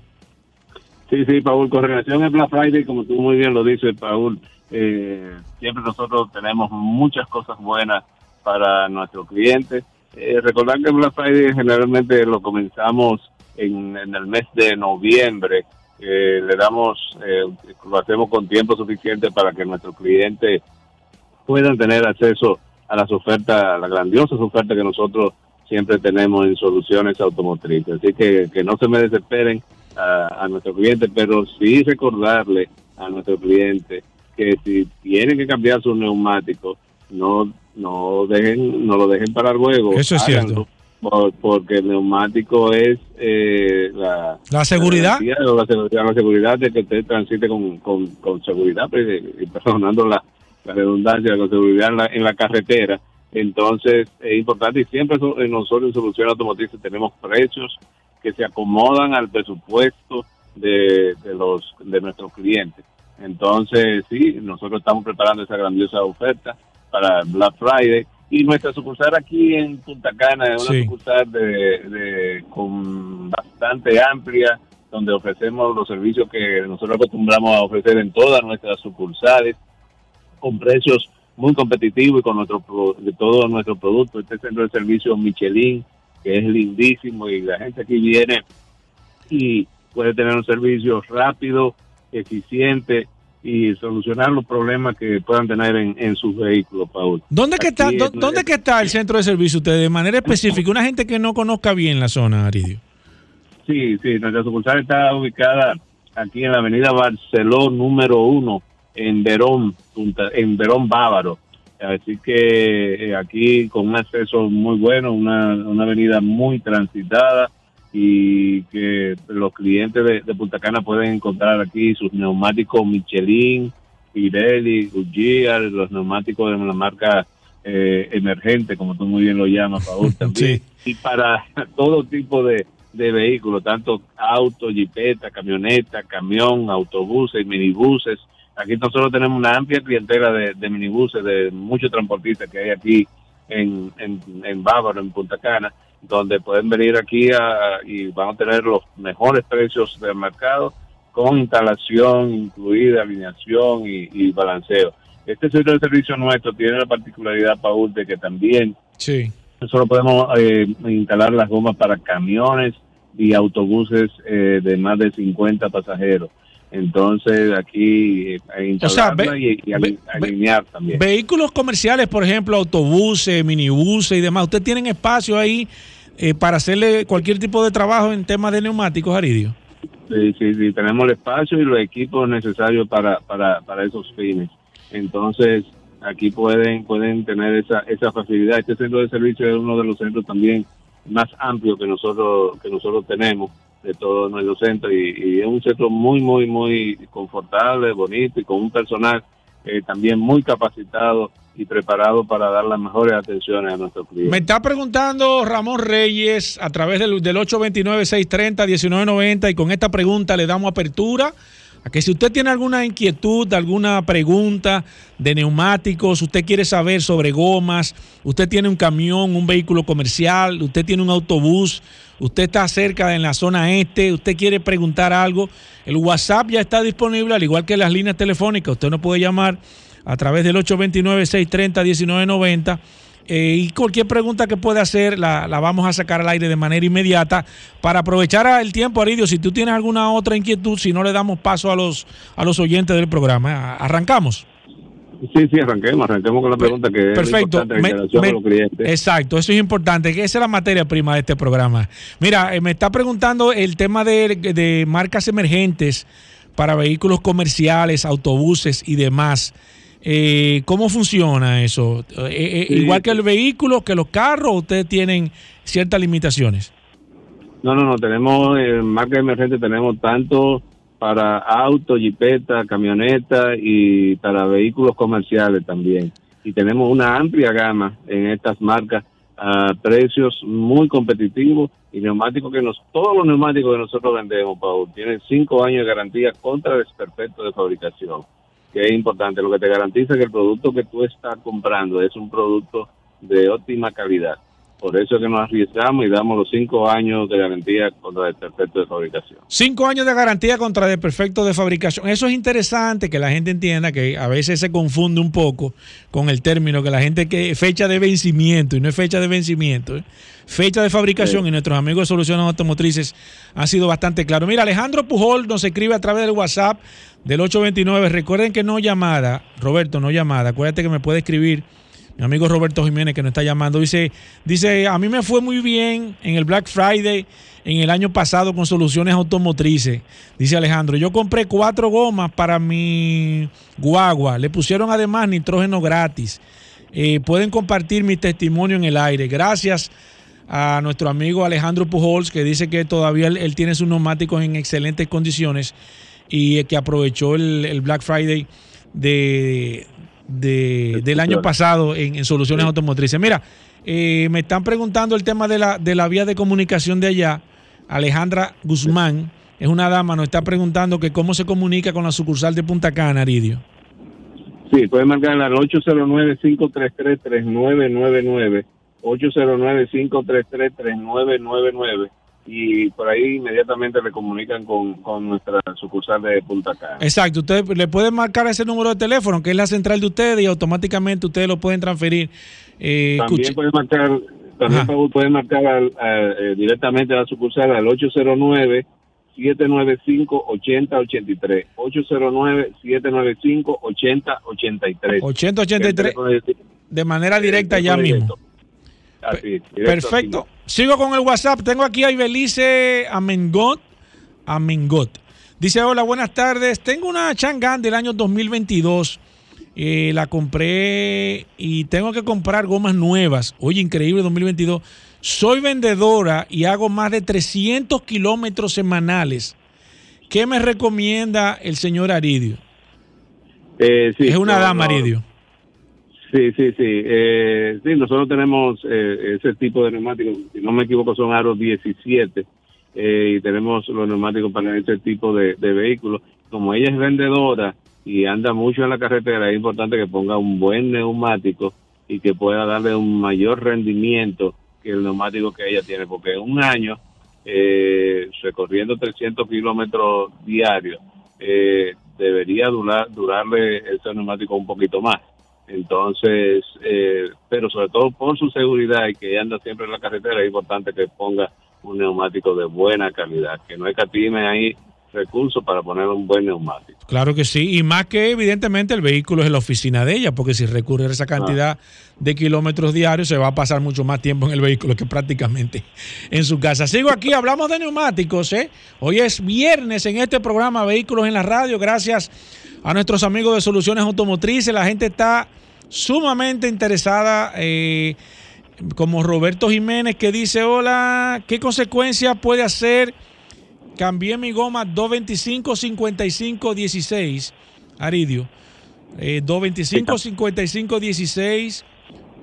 Sí, sí, Paul, con relación Black Friday, como tú muy bien lo dices, Paul, eh, siempre nosotros tenemos muchas cosas buenas para nuestros clientes. Eh, recordar que Black Friday generalmente lo comenzamos en, en el mes de noviembre. Eh, le damos, eh, lo hacemos con tiempo suficiente para que nuestros clientes puedan tener acceso a las ofertas, a las grandiosas ofertas que nosotros siempre tenemos en soluciones automotrices. Así que que no se me desesperen a, a nuestros clientes, pero sí recordarle a nuestros clientes que si tienen que cambiar sus neumáticos, no no dejen no lo dejen para luego. Eso es cierto. por- porque el neumático es eh, la, La seguridad. la, seguridad, la seguridad de que usted transite con, con, con seguridad, pues, eh, perdonando la, la redundancia, con seguridad en la, en la carretera. Entonces, es importante y siempre eh, nosotros en Solución Automotriz tenemos precios que se acomodan al presupuesto de, de los de nuestros clientes. Entonces, sí, nosotros estamos preparando esa grandiosa oferta para Black Friday y nuestra sucursal aquí en Punta Cana es una Sí. sucursal de, de- con bastante amplia donde ofrecemos los servicios que nosotros acostumbramos a ofrecer en todas nuestras sucursales con precios muy competitivos y con nuestro de todos nuestros productos. Este centro de servicio Michelin, que es lindísimo y la gente aquí viene y puede tener un servicio rápido, eficiente y solucionar los problemas que puedan tener en, en sus vehículos, Paul. ¿Dónde que está, Aquí dó- es- ¿Dónde que está el centro de servicio ustedes de manera específica? Una gente que no conozca bien la zona, Aridio. Sí, sí, nuestra sucursal está ubicada aquí en la avenida Barceló número uno, en Verón, en Verón Bávaro. Así que eh, aquí con un acceso muy bueno, una, una avenida muy transitada y que los clientes de, de Punta Cana pueden encontrar aquí sus neumáticos Michelin, Pirelli, Goodyear, los neumáticos de la marca eh, emergente, como tú muy bien lo llamas, Paul, [laughs] también. Y para [laughs] todo tipo de, de vehículos, tanto auto, jipeta, camioneta, camión, autobuses, minibuses. Aquí nosotros tenemos una amplia clientela de, de minibuses, de muchos transportistas que hay aquí en, en, en Bávaro, en Punta Cana, donde pueden venir aquí a- y van a tener los mejores precios del mercado con instalación incluida, alineación y, y balanceo. Este centro de servicio nuestro tiene la particularidad, Paul, de que también Sí. nosotros podemos eh, instalar las gomas para camiones y autobuses eh, de más de 50 pasajeros. Entonces aquí eh, hay O sea, y, y ali- alinear también. Vehículos comerciales, por ejemplo, autobuses, minibuses y demás. ¿Ustedes tienen espacio ahí eh, para hacerle cualquier tipo de trabajo en temas de neumáticos, Aridio? Sí, sí, sí, tenemos el espacio y los equipos necesarios para, para, para esos fines. Entonces, aquí pueden pueden tener esa, esa facilidad. Este centro de servicio es uno de los centros también más amplios que nosotros que nosotros tenemos de todo nuestro centro y, y es un centro muy, muy, muy confortable, bonito y con un personal eh, también muy capacitado y preparado para dar las mejores atenciones a nuestros clientes. Me está preguntando Ramón Reyes a través del, del 829-630-1990 y con esta pregunta le damos apertura a que si usted tiene alguna inquietud, alguna pregunta de neumáticos, usted quiere saber sobre gomas, usted tiene un camión, un vehículo comercial, usted tiene un autobús, usted está cerca en la zona este, usted quiere preguntar algo, el WhatsApp ya está disponible, al igual que las líneas telefónicas, usted nos puede llamar a través del 829-630-1990. Eh, y cualquier pregunta que pueda hacer la, la vamos a sacar al aire de manera inmediata para aprovechar el tiempo, Aridio. Si tú tienes alguna otra inquietud, si no le damos paso a los, a los oyentes del programa. Arrancamos. Sí, sí, arranquemos, arranquemos con la pregunta que Perfecto. es importante, la Me- interacción me- los clientes. Exacto, eso es importante, que esa es la materia prima de este programa. Mira, eh, me está preguntando el tema de, de marcas emergentes para vehículos comerciales, autobuses y demás. Eh, ¿Cómo funciona eso? Eh, eh, Sí. Igual que el vehículo, que los carros, ustedes tienen ciertas limitaciones. No, no, no, tenemos eh, marca emergente, tenemos tanto para auto, jipeta, camioneta y para vehículos comerciales también. y tenemos una amplia gama en estas marcas a precios muy competitivos y neumáticos que nos, todos los neumáticos que nosotros vendemos, Paul, tienen cinco años de garantía contra desperfecto de fabricación, que es importante, lo que te garantiza que el producto que tú estás comprando es un producto de óptima calidad. Por eso es que nos arriesgamos y damos los cinco años de garantía contra desperfecto de fabricación. Cinco años de garantía contra desperfecto de fabricación. Eso es interesante que la gente entienda que a veces se confunde un poco con el término que la gente que fecha de vencimiento y no es fecha de vencimiento, ¿eh? fecha de fabricación y nuestros amigos de Soluciones Automotrices han sido bastante claros. Mira, Alejandro Pujol nos escribe a través del WhatsApp del 829. Recuerden que no llamada, Roberto, no llamada. Acuérdate que me puede escribir mi amigo Roberto Jiménez que nos está llamando, dice, dice, a mí me fue muy bien en el Black Friday en el año pasado con soluciones automotrices. Dice Alejandro, yo compré cuatro gomas para mi guagua, le pusieron además nitrógeno gratis. Eh, pueden compartir mi testimonio en el aire. Gracias a nuestro amigo Alejandro Pujols, que dice que todavía él, tiene sus neumáticos en excelentes condiciones y que aprovechó el Black Friday de, de, del año pasado en, soluciones automotrices. Mira, eh, me están preguntando el tema de la, de la vía de comunicación de allá. Alejandra Guzmán es una dama, nos está preguntando que cómo se comunica con la sucursal de Punta Cana, Aridio. Sí, puede marcar al 809-533-3999, 809-533-3999 y por ahí inmediatamente le comunican con, nuestra sucursal de Punta Cana. Exacto, usted le puede marcar ese número de teléfono, que es la central de ustedes, y automáticamente ustedes lo pueden transferir. Eh, también puede marcar, también puede marcar eh, directamente a la sucursal al 809 795-8083. 809-795-8083. 8083. De manera directa ya mismo. Perfecto. Sigo con el WhatsApp. Tengo aquí a Ibelice Amengot. Amengot. Dice, hola, buenas tardes. Tengo una Chang'an del año 2022. Eh, la compré y tengo que comprar gomas nuevas. Oye, increíble 2022. Soy vendedora y hago más de 300 kilómetros semanales. ¿Qué me recomienda el señor Aridio? Eh, es una dama, Aridio. Sí, sí, sí. Eh, sí, nosotros tenemos eh, ese tipo de neumáticos, si no me equivoco son aros 17 eh, y tenemos los neumáticos para ese tipo de, vehículos. Como ella es vendedora y anda mucho en la carretera, es importante que ponga un buen neumático y que pueda darle un mayor rendimiento que el neumático que ella tiene, porque un año, recorriendo 300 kilómetros diarios, debería durar, durarle ese neumático un poquito más. Entonces, eh, pero sobre todo por su seguridad y que anda siempre en la carretera, es importante que ponga un neumático de buena calidad, que no escatime ahí recursos para poner un buen neumático. Claro que sí, y más que evidentemente el vehículo es la oficina de ella, porque si recurre a esa cantidad de kilómetros diarios se va a pasar mucho más tiempo en el vehículo que prácticamente en su casa. Sigo aquí, hablamos de neumáticos, ¿eh? Hoy es viernes en este programa Vehículos en la Radio, gracias a nuestros amigos de Soluciones Automotrices, la gente está sumamente interesada, eh, como Roberto Jiménez que dice, hola, ¿qué consecuencia puede hacer? Cambié mi goma 225 55 16, Aridio. 225 55 16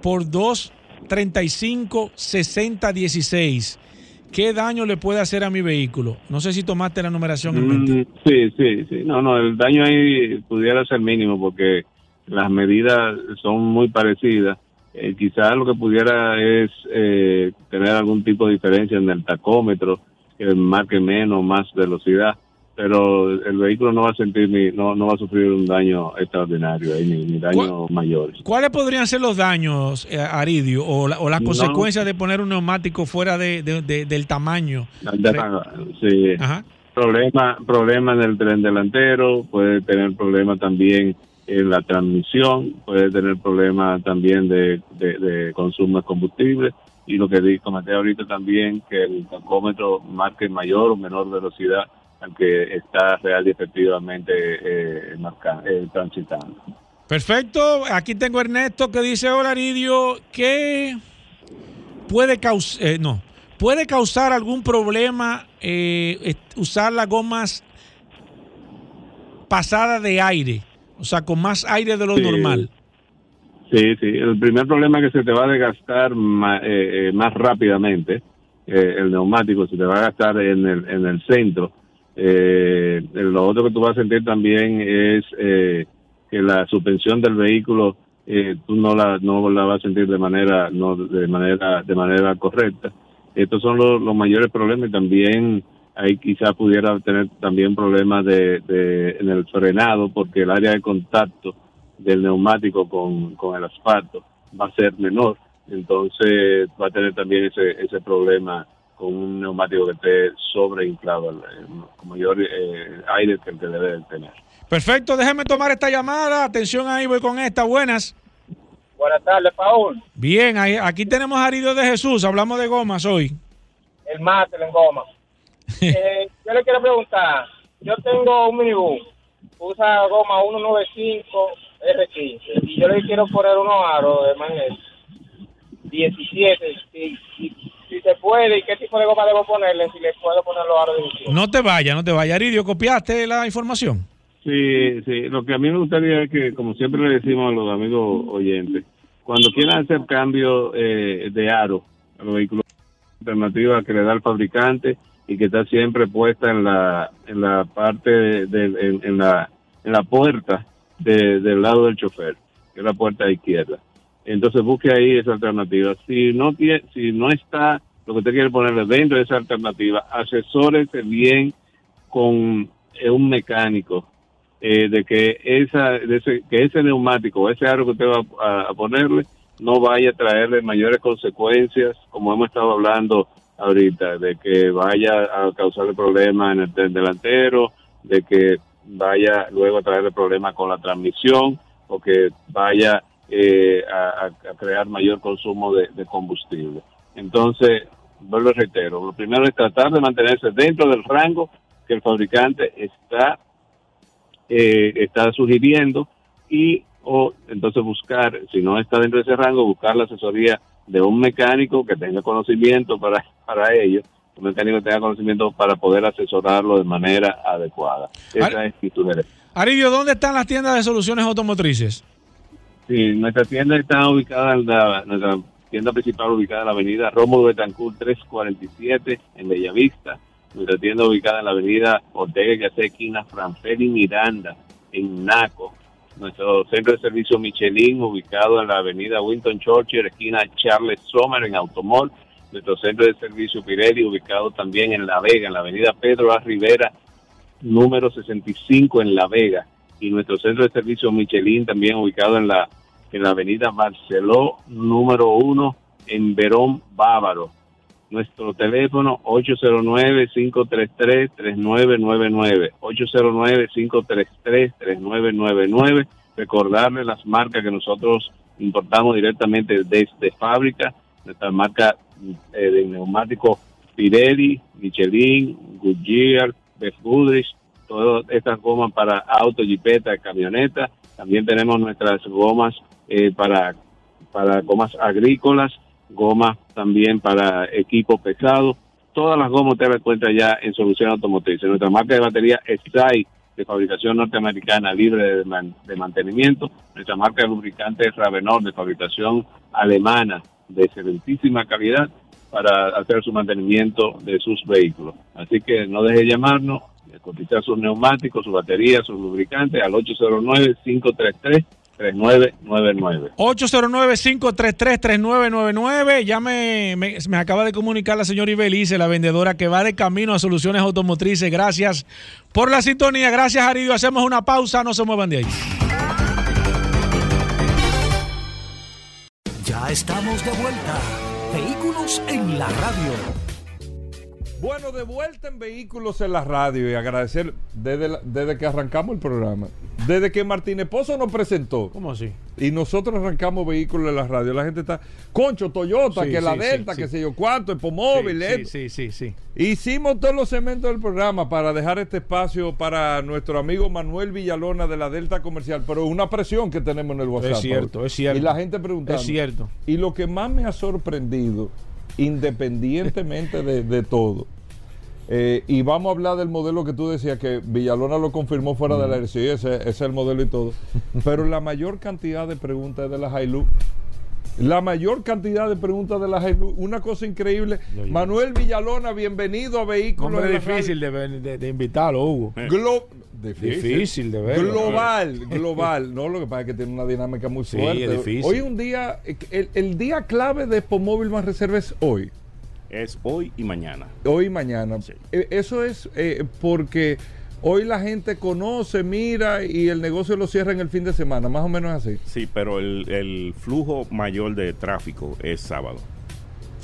por 235 60 16. ¿Qué daño le puede hacer a mi vehículo? No sé si tomaste la numeración en mente. Mm, sí, sí, sí. No, no, el daño ahí pudiera ser mínimo porque las medidas son muy parecidas. Eh, quizás lo que pudiera es eh, tener algún tipo de diferencia en el tacómetro, que marque menos, más velocidad, pero el vehículo no va a sentir ni, no, no va a sufrir un daño extraordinario ni, daños mayores. ¿Cuáles podrían ser los daños, eh, Aridio, o, o las consecuencias de poner un neumático fuera de, del tamaño? sí. Problema, problema en el tren delantero, puede tener problema también en la transmisión, puede tener problemas también de, consumo de combustible y lo que comenté ahorita también, que el tacómetro marque mayor o menor velocidad al que está real y efectivamente eh, eh, transitando. Perfecto, aquí tengo Ernesto que dice, hola Aridio, ¿qué puede causar, eh, no, puede causar algún problema usar las gomas pasadas de aire? O sea, con más aire de lo normal. Sí, sí. El primer problema es que se te va a desgastar ma- eh, eh, más rápidamente. eh, el neumático se te va a gastar en el, en el centro. Eh, lo otro que tú vas a sentir también es eh, que la suspensión del vehículo eh, tú no la no la vas a sentir de manera no de manera de manera correcta. Estos son los, los mayores problemas y también ahí quizás pudiera tener también problemas de, de en el frenado porque el área de contacto del neumático con, con el asfalto va a ser menor, entonces va a tener también ese, ese problema con un neumático que esté sobreinflado, con mayor eh, aire que el que debe de tener. Perfecto, déjeme tomar esta llamada. Atención ahí, voy con esta. Buenas. Buenas tardes, Paul. Bien, ahí- aquí tenemos a Aridio de Jesús. Hablamos de gomas hoy. El máster en goma. Eh, [laughs] yo le quiero preguntar, yo tengo un minibús, usa goma 195 R15 y yo le quiero poner unos aros de magnesio 17, si, si, si se puede y qué tipo de goma debo ponerle, si le puedo poner los aros de 17. No te vayas, no te vayas. Aridio, ¿copiaste la información? Sí, sí, lo que a mí me gustaría es que, como siempre le decimos a los amigos oyentes, cuando quieran hacer cambio eh, de aro a los vehículos, alternativa que le da el fabricante y que está siempre puesta en la en la parte de, de- en, en la en la puerta de- del lado del chofer, que es la puerta izquierda. Entonces busque ahí esa alternativa. Si no tiene, si no está lo que usted quiere ponerle dentro de esa alternativa, asesórese bien con eh, un mecánico eh, de que esa de ese, que ese neumático ese aro que usted va a ponerle no vaya a traerle mayores consecuencias como hemos estado hablando ahorita de que vaya a causarle problemas en el tren delantero de que vaya luego a traerle problemas con la transmisión o que vaya eh, a, a- a crear mayor consumo de, de combustible. Entonces vuelvo y reitero lo primero es tratar de mantenerse dentro del rango que el fabricante está eh, está sugiriendo y o entonces buscar, si no está dentro de ese rango, buscar la asesoría de un mecánico que tenga conocimiento para, [laughs] para ello, un mecánico que tenga conocimiento para poder asesorarlo de manera adecuada. Esa es mi sugerencia. Aridio, ¿dónde están las tiendas de soluciones automotrices? Sí, nuestra tienda está ubicada en la, nuestra tienda principal ubicada en la avenida Rómulo Betancourt 347 en Bellavista. Nuestra tienda ubicada en la avenida Ortega y Gasset, esquina Franfeli Miranda en Naco. Nuestro centro de servicio Michelin ubicado en la avenida Winton Churchill, esquina Charles Sommer en Automol. Nuestro centro de servicio Pirelli ubicado también en La Vega, en la avenida Pedro A. Rivera número 65 en La Vega y nuestro centro de servicio Michelin también ubicado en la en la avenida Barceló número 1 en Verón Bávaro. Nuestro teléfono 809-533-3999. 809-533-3999. Recordarle las marcas que nosotros importamos directamente desde fábrica. Nuestra marca eh, de neumáticos Pirelli, Michelin, Goodyear, Beth todas estas gomas para auto, jipeta, camioneta. También tenemos nuestras gomas eh, para, para gomas agrícolas, gomas también para equipo pesado. Todas las gomas usted las encuentra ya en Solución Automotriz. Nuestra marca de batería SAI, de fabricación norteamericana libre de, man- de mantenimiento. Nuestra marca de lubricante Ravenor, de fabricación alemana, de excelentísima calidad para hacer su mantenimiento de sus vehículos. Así que no deje de llamarnos, cotizar sus neumáticos, su batería, sus lubricantes al 809-533-3999. 809-533-3999. Ya me, me, me acaba de comunicar la señora Ibelice, la vendedora que va de camino a Soluciones Automotrices. Gracias por la sintonía. Gracias, Aridio. Hacemos una pausa. No se muevan de ahí. Ya estamos de vuelta. Vehículos en la radio. Bueno, de vuelta en Vehículos en la Radio y agradecer desde, la- desde que arrancamos el programa, desde que Martínez Pozo nos presentó. ¿Cómo así? Y nosotros arrancamos Vehículos en la Radio. La gente está, Concho, Toyota, Sí, que la sí, Delta, sí, que sé yo cuánto, Epomóvil, Sí, sí, sí, sí, sí. Hicimos todos los segmentos del programa para dejar este espacio para nuestro amigo Manuel Villalona de la Delta Comercial, pero es una presión que tenemos en el WhatsApp. Es cierto, es cierto. Y la gente preguntando. Es cierto. Y lo que más me ha sorprendido, independientemente de, de todo, Eh, y vamos a hablar del modelo que tú decías, que Villalona lo confirmó fuera de la sí, ese, ese es el modelo y todo. [laughs] Pero la mayor cantidad de preguntas es de la Hilux. La mayor cantidad de preguntas de la Hilux. Una cosa increíble. Manuel Villalona, bienvenido a Vehículos. Hombre difícil de, ver- de- de invitarlo, Hugo. Glo- difícil. Difícil de ver. Global, [laughs] global. No, lo que pasa es que tiene una dinámica muy Sí, fuerte. es difícil. Hoy un día, el, el día clave de Pomóvil más reserva es hoy. Es hoy y mañana. Hoy y mañana. Sí. Eh, Eso es eh, porque hoy la gente conoce, mira y el negocio lo cierra en el fin de semana, más o menos así. Sí, pero el, el flujo mayor de tráfico es sábado.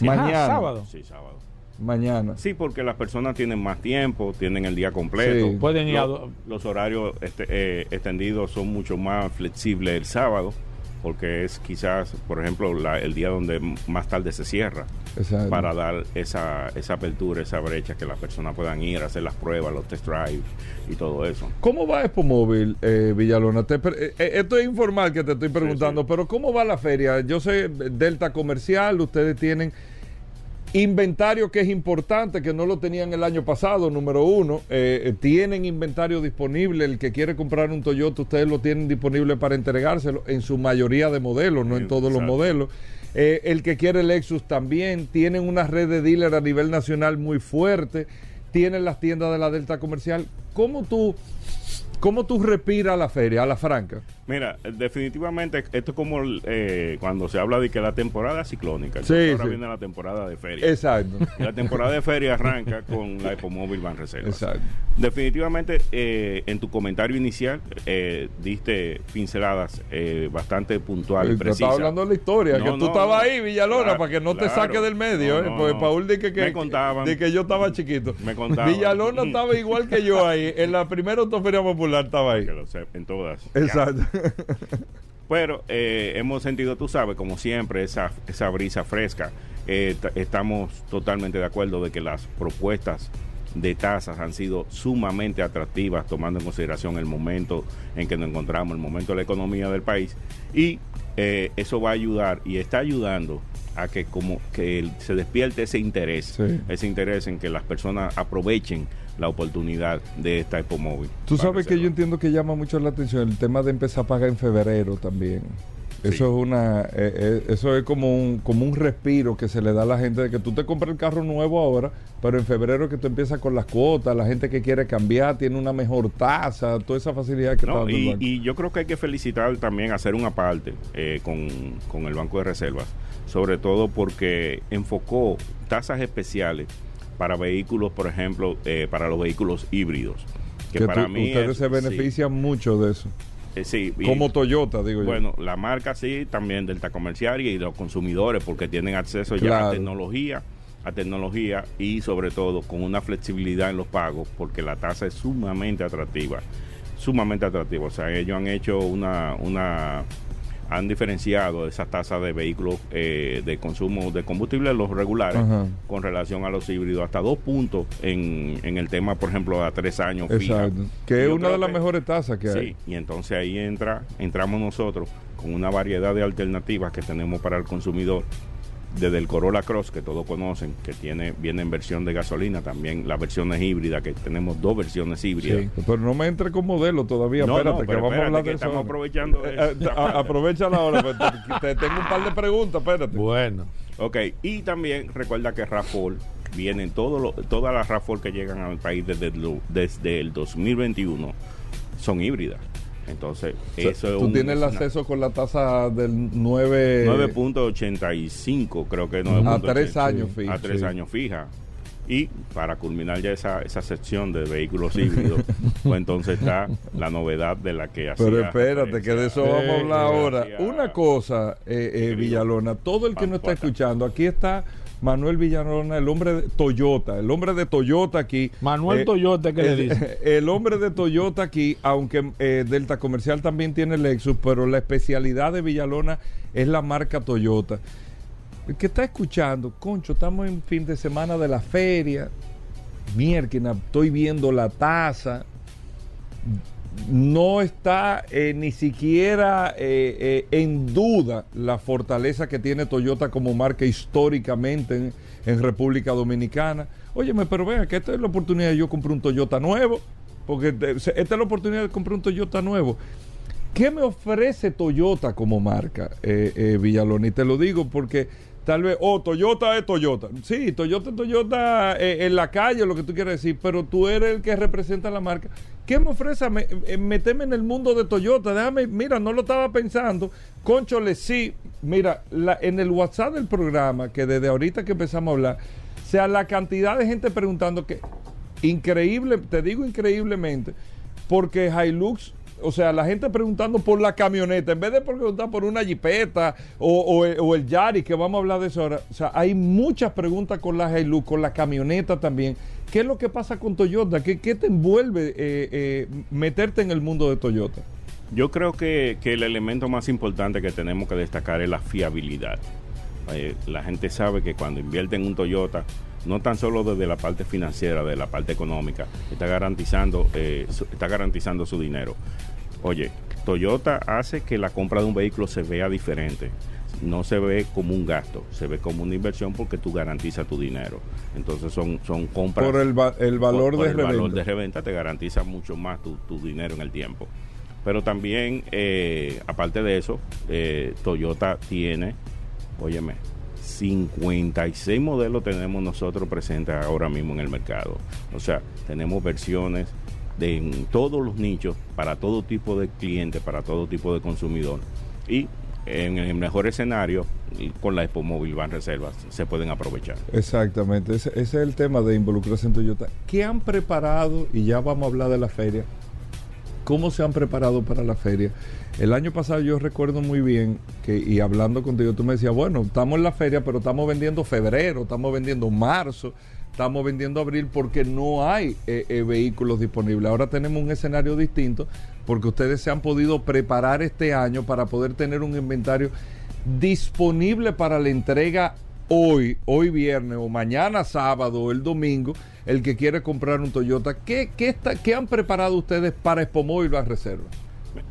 Mañana. Ah, sábado. Sí, sábado. Mañana. Sí, porque las personas tienen más tiempo, tienen el día completo. Sí. Pueden ir a Lo- do- los horarios este, eh, extendidos son mucho más flexibles el sábado, porque es quizás, por ejemplo, la- el día donde más tarde se cierra, Exacto. para dar esa, esa apertura, esa brecha, que las personas puedan ir a hacer las pruebas, los test drive y todo eso. ¿Cómo va Expo Móvil, eh, Villalona? Te eh, eh, esto es informal que te estoy preguntando, sí. pero ¿cómo va la feria? Yo sé, Delta Comercial, ustedes tienen inventario que es importante, que no lo tenían el año pasado, número uno. Eh, eh, tienen inventario disponible, el que quiere comprar un Toyota, ustedes lo tienen disponible para entregárselo en su mayoría de modelos, no en todos los modelos. Eh, el que quiere Lexus también, tienen una red de dealer a nivel nacional muy fuerte, tienen las tiendas de la Delta Comercial. ¿Cómo tú, cómo tú respiras a la feria, a la franca? Mira, definitivamente esto es como eh, cuando se habla de que la temporada ciclónica. Sí, ahora sí. viene la temporada de feria. Exacto. Y la temporada de feria arranca con la Epomóvil Van Reservas. Exacto. Definitivamente, eh, en tu comentario inicial, eh, diste pinceladas eh, bastante puntuales, precisas. estaba hablando de la historia, No, que tú estabas no. ahí, Villalona, Claro, para que no te saques del medio, No, ¿eh? porque. Paul dice que, Me contaban. de que yo estaba chiquito. Me contaban. Villalona estaba igual que yo ahí, en la primera autoferia popular estaba ahí. Que lo sé, en todas. Exacto. [laughs] Pero eh, hemos sentido, tú sabes, como siempre, esa, esa brisa fresca. Eh, estamos totalmente de acuerdo de que las propuestas de tasas han sido sumamente atractivas, tomando en consideración el momento en que nos encontramos, el momento de la economía del país. Y eh, eso va a ayudar y está ayudando a que como que se despierte ese interés, Sí. ese interés en que las personas aprovechen la oportunidad de esta Expo Móvil. Tú sabes que yo entiendo que llama mucho la atención el tema de empezar a pagar en febrero también. Eso Sí. es una, eh, eh, eso es como un, como un respiro que se le da a la gente de que tú te compras el carro nuevo ahora, pero en febrero que tú empiezas con las cuotas, la gente que quiere cambiar tiene una mejor tasa, toda esa facilidad que está No, el y, banco. y yo creo que hay que felicitar también, hacer una parte eh, con, con el Banco de Reservas, sobre todo porque enfocó tasas especiales para vehículos, por ejemplo, eh, para los vehículos híbridos. Que, que para tú- mí ustedes es- se benefician mucho de eso. Sí, eh, sí, y- Como Toyota, digo bueno, la marca sí, también Delta Comercial y los consumidores, porque tienen acceso ya a tecnología, a tecnología y sobre todo con una flexibilidad en los pagos, porque la tasa es sumamente atractiva, sumamente atractiva. O sea, ellos han hecho una, una han diferenciado esas tasas de vehículos eh, de consumo de combustible, los regulares, Ajá. con relación a los híbridos, hasta dos puntos en, en el tema, por ejemplo, a tres años. fija. Exacto. Que es una de las que- mejores tasas que hay. Sí, y entonces ahí entra, entramos nosotros con una variedad de alternativas que tenemos para el consumidor, desde el Corolla Cross, que todos conocen, que tiene, viene en versión de gasolina, también las versiones híbridas, que tenemos dos versiones híbridas. Sí, pero no me entre con modelo todavía. No, espérate, no, que vamos a hablar que de eso. estamos aprovechando Eh, eso. eh, a- aprovecha la hora, pues, te, te tengo un par de preguntas, espérate. Bueno. Ok, y también recuerda que RAFOL vienen todo lo- todas las RAFOL que llegan al país desde, el- desde el 2021 son híbridas. Entonces, O sea, eso es tú un- tienes el una- acceso con la tasa del 9... 9.85, creo que 9.85. A tres años fija, A tres sí. años fija. Y para culminar ya esa, esa sección de vehículos [laughs] híbridos, pues entonces está la novedad de la que hacía. Pero espérate, que de eso vamos a hablar ahora. Una cosa, eh, eh, Villalona, todo el que no está escuchando, aquí está Manuel Villalona, el hombre de Toyota, el hombre de Toyota aquí. Manuel Eh, Toyota, ¿qué le el- dice? [laughs] El hombre de Toyota aquí, aunque eh, Delta Comercial también tiene Lexus, pero la especialidad de Villalona es la marca Toyota. El que está escuchando, concho, estamos en fin de semana de la feria, mierda, estoy viendo la tasa. No está eh, ni siquiera eh, eh, en duda la fortaleza que tiene Toyota como marca históricamente en, República Dominicana. Óyeme, pero vean que esta es la oportunidad de yo comprar un Toyota nuevo, porque esta es la oportunidad de comprar un Toyota nuevo. ¿Qué me ofrece Toyota como marca, Villalón? Y te lo digo porque tal vez, oh, Toyota es Toyota. Sí, Toyota es Toyota eh, en la calle, lo que tú quieras decir, pero tú eres el que representa la marca. ¿Qué me ofrece? Me, eh, en el mundo de Toyota. Déjame, mira, no lo estaba pensando. Conchole, sí, mira, en el WhatsApp del programa, que desde ahorita que empezamos a hablar, sea, la cantidad de gente preguntando que, increíble, te digo increíblemente, porque Hilux, o sea, la gente preguntando por la camioneta, en vez de preguntar por una jipeta o, el- Yaris, que vamos a hablar de eso ahora, o sea, hay muchas preguntas con la Hilux, con la camioneta también. ¿Qué es lo que pasa con Toyota? ¿Qué, qué te envuelve eh, eh, meterte en el mundo de Toyota? Yo creo que, que el elemento más importante que tenemos que destacar es la fiabilidad. Eh, la gente sabe que cuando invierte en un Toyota, no tan solo desde la parte financiera, de la parte económica, está garantizando, está garantizando su dinero. Oye, Toyota hace que la compra de un vehículo se vea diferente. No se ve como un gasto, se ve como una inversión porque tú garantizas tu dinero. Entonces son, son compras. Por el, va- el valor por- por de el reventa. valor de reventa te garantiza mucho más tu, tu dinero en el tiempo. Pero también, eh, aparte de eso, eh, Toyota tiene, óyeme, 56 modelos tenemos nosotros presentes ahora mismo en el mercado. O sea, tenemos versiones de en todos los nichos, para todo tipo de cliente, para todo tipo de consumidor. Y en el mejor escenario, con la Expo Móvil Van Reservas, se pueden aprovechar. Exactamente, ese, ese es el tema de involucrarse en Toyota. ¿Qué han preparado? Y ya vamos a hablar de la feria. ¿Cómo se han preparado para la feria? El año pasado yo recuerdo muy bien que, y hablando contigo, tú me decías, bueno, estamos en la feria, pero estamos vendiendo febrero, estamos vendiendo marzo, estamos vendiendo abril porque no hay eh, eh, vehículos disponibles. Ahora tenemos un escenario distinto porque ustedes se han podido preparar este año para poder tener un inventario disponible para la entrega hoy, hoy viernes o mañana sábado o el domingo, el que quiere comprar un Toyota. ¿Qué, qué, está, qué han preparado ustedes para Expo Móvil las reservas?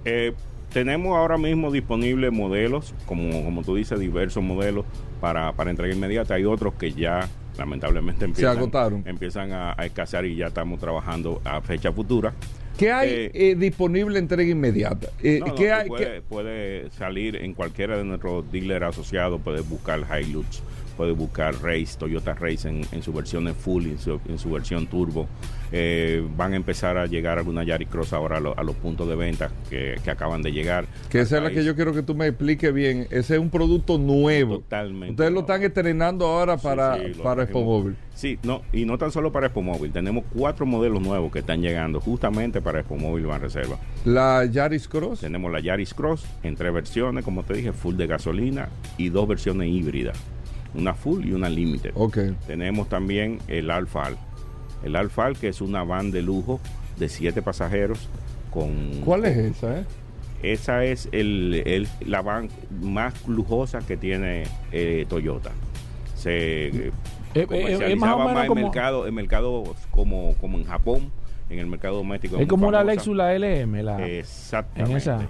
Eh, tenemos ahora mismo disponibles modelos, como, como tú dices, diversos modelos para, para entrega inmediata. Hay otros que ya lamentablemente empiezan, agotaron. empiezan a, a escasear y ya estamos trabajando a fecha futura. ¿Qué hay Eh, eh, disponible entrega inmediata? Eh, No, no, ¿qué tú hay, puede, qué- puede salir en cualquiera de nuestros dealers asociados, puedes buscar Hilux, puedes buscar Race, Toyota Race en, en su versión en full, en su, en su versión turbo. Eh, van a empezar a llegar alguna Yaris Cross ahora a, lo- a los puntos de venta que, que acaban de llegar. que esa es la que yo quiero que tú me expliques bien. Ese es un producto nuevo. Totalmente. Ustedes lo están estrenando ahora para, Sí, para Expo. Móvil. Sí, no, y no tan solo para Expo Móvil, tenemos cuatro modelos nuevos que están llegando justamente para Expo Móvil Van Reserva. La Yaris Cross. Tenemos la Yaris Cross en tres versiones, como te dije, full de gasolina y dos versiones híbridas, una full y una limited. Ok. Tenemos también el Alfal, el Alfal que es una van de lujo de siete pasajeros con... ¿Cuál es esa? Eh? Esa es el, el- la van más lujosa que tiene eh, Toyota. Se eh, eh, comercializaba es más o más, menos en como- mercado, en mercado como, como en Japón, en el mercado doméstico. Es como la. Lexus, la LM. La, Exactamente. en esa.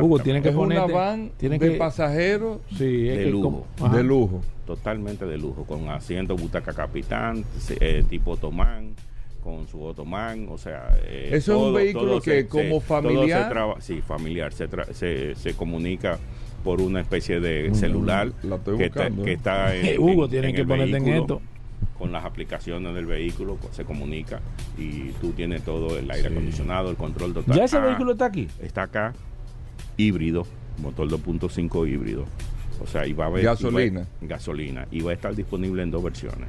Hugo, tiene que Es una ponerte- van tiene de que- pasajeros Sí, de que lujo. como- de lujo. Totalmente de lujo, con asiento butaca capitán, eh, tipo otomán, con su otomán, o sea... eh, Eso es un vehículo que como familiar- se traba- sí, familiar, se, tra- se, se comunica por una especie de Mm, celular la estoy que, está, que está [laughs] en, Hugo, en- tienen en que el ponerte en vehículo, esto. Con las aplicaciones del vehículo se comunica y tú tienes todo, el aire acondicionado, el control total. ¿Ya ese Ah, vehículo está aquí? está acá híbrido, motor 2.5 híbrido. O sea, y va a haber Gasolina. y va- gasolina y va a estar disponible en dos versiones.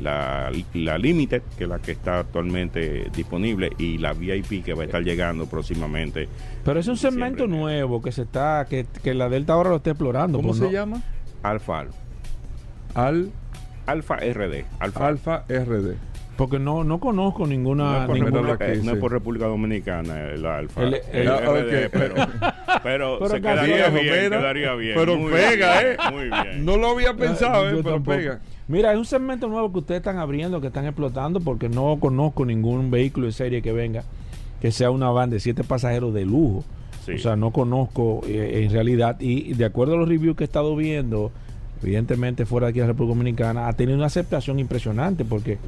La, la Limited, que es la que está actualmente disponible, y la VIP que va a estar llegando próximamente. Pero es un segmento nuevo que se está, que, que la Delta ahora lo está explorando. ¿Cómo pues, se no- llama? Alfa, Al Alfa RD. Alfa. Alfa RD. Porque no, no conozco ninguna. no, es por ninguna- República- República, aquí, no sí. es por República Dominicana el Alfa. El- el- RD, ok. pero, pero, [laughs] Pero se quedaría bien, quedaría bien. Pero muy pega, bien, ¿eh? Muy bien. No lo había pensado, Ah, eh, yo pero tampoco. pega. Mira, es un segmento nuevo que ustedes están abriendo, que están explotando, porque no conozco ningún vehículo de serie que venga que sea una van de siete pasajeros de lujo. Sí. O sea, no conozco eh, en realidad. Y de acuerdo a los reviews que he estado viendo, evidentemente fuera de aquí de la República Dominicana, ha tenido una aceptación impresionante porque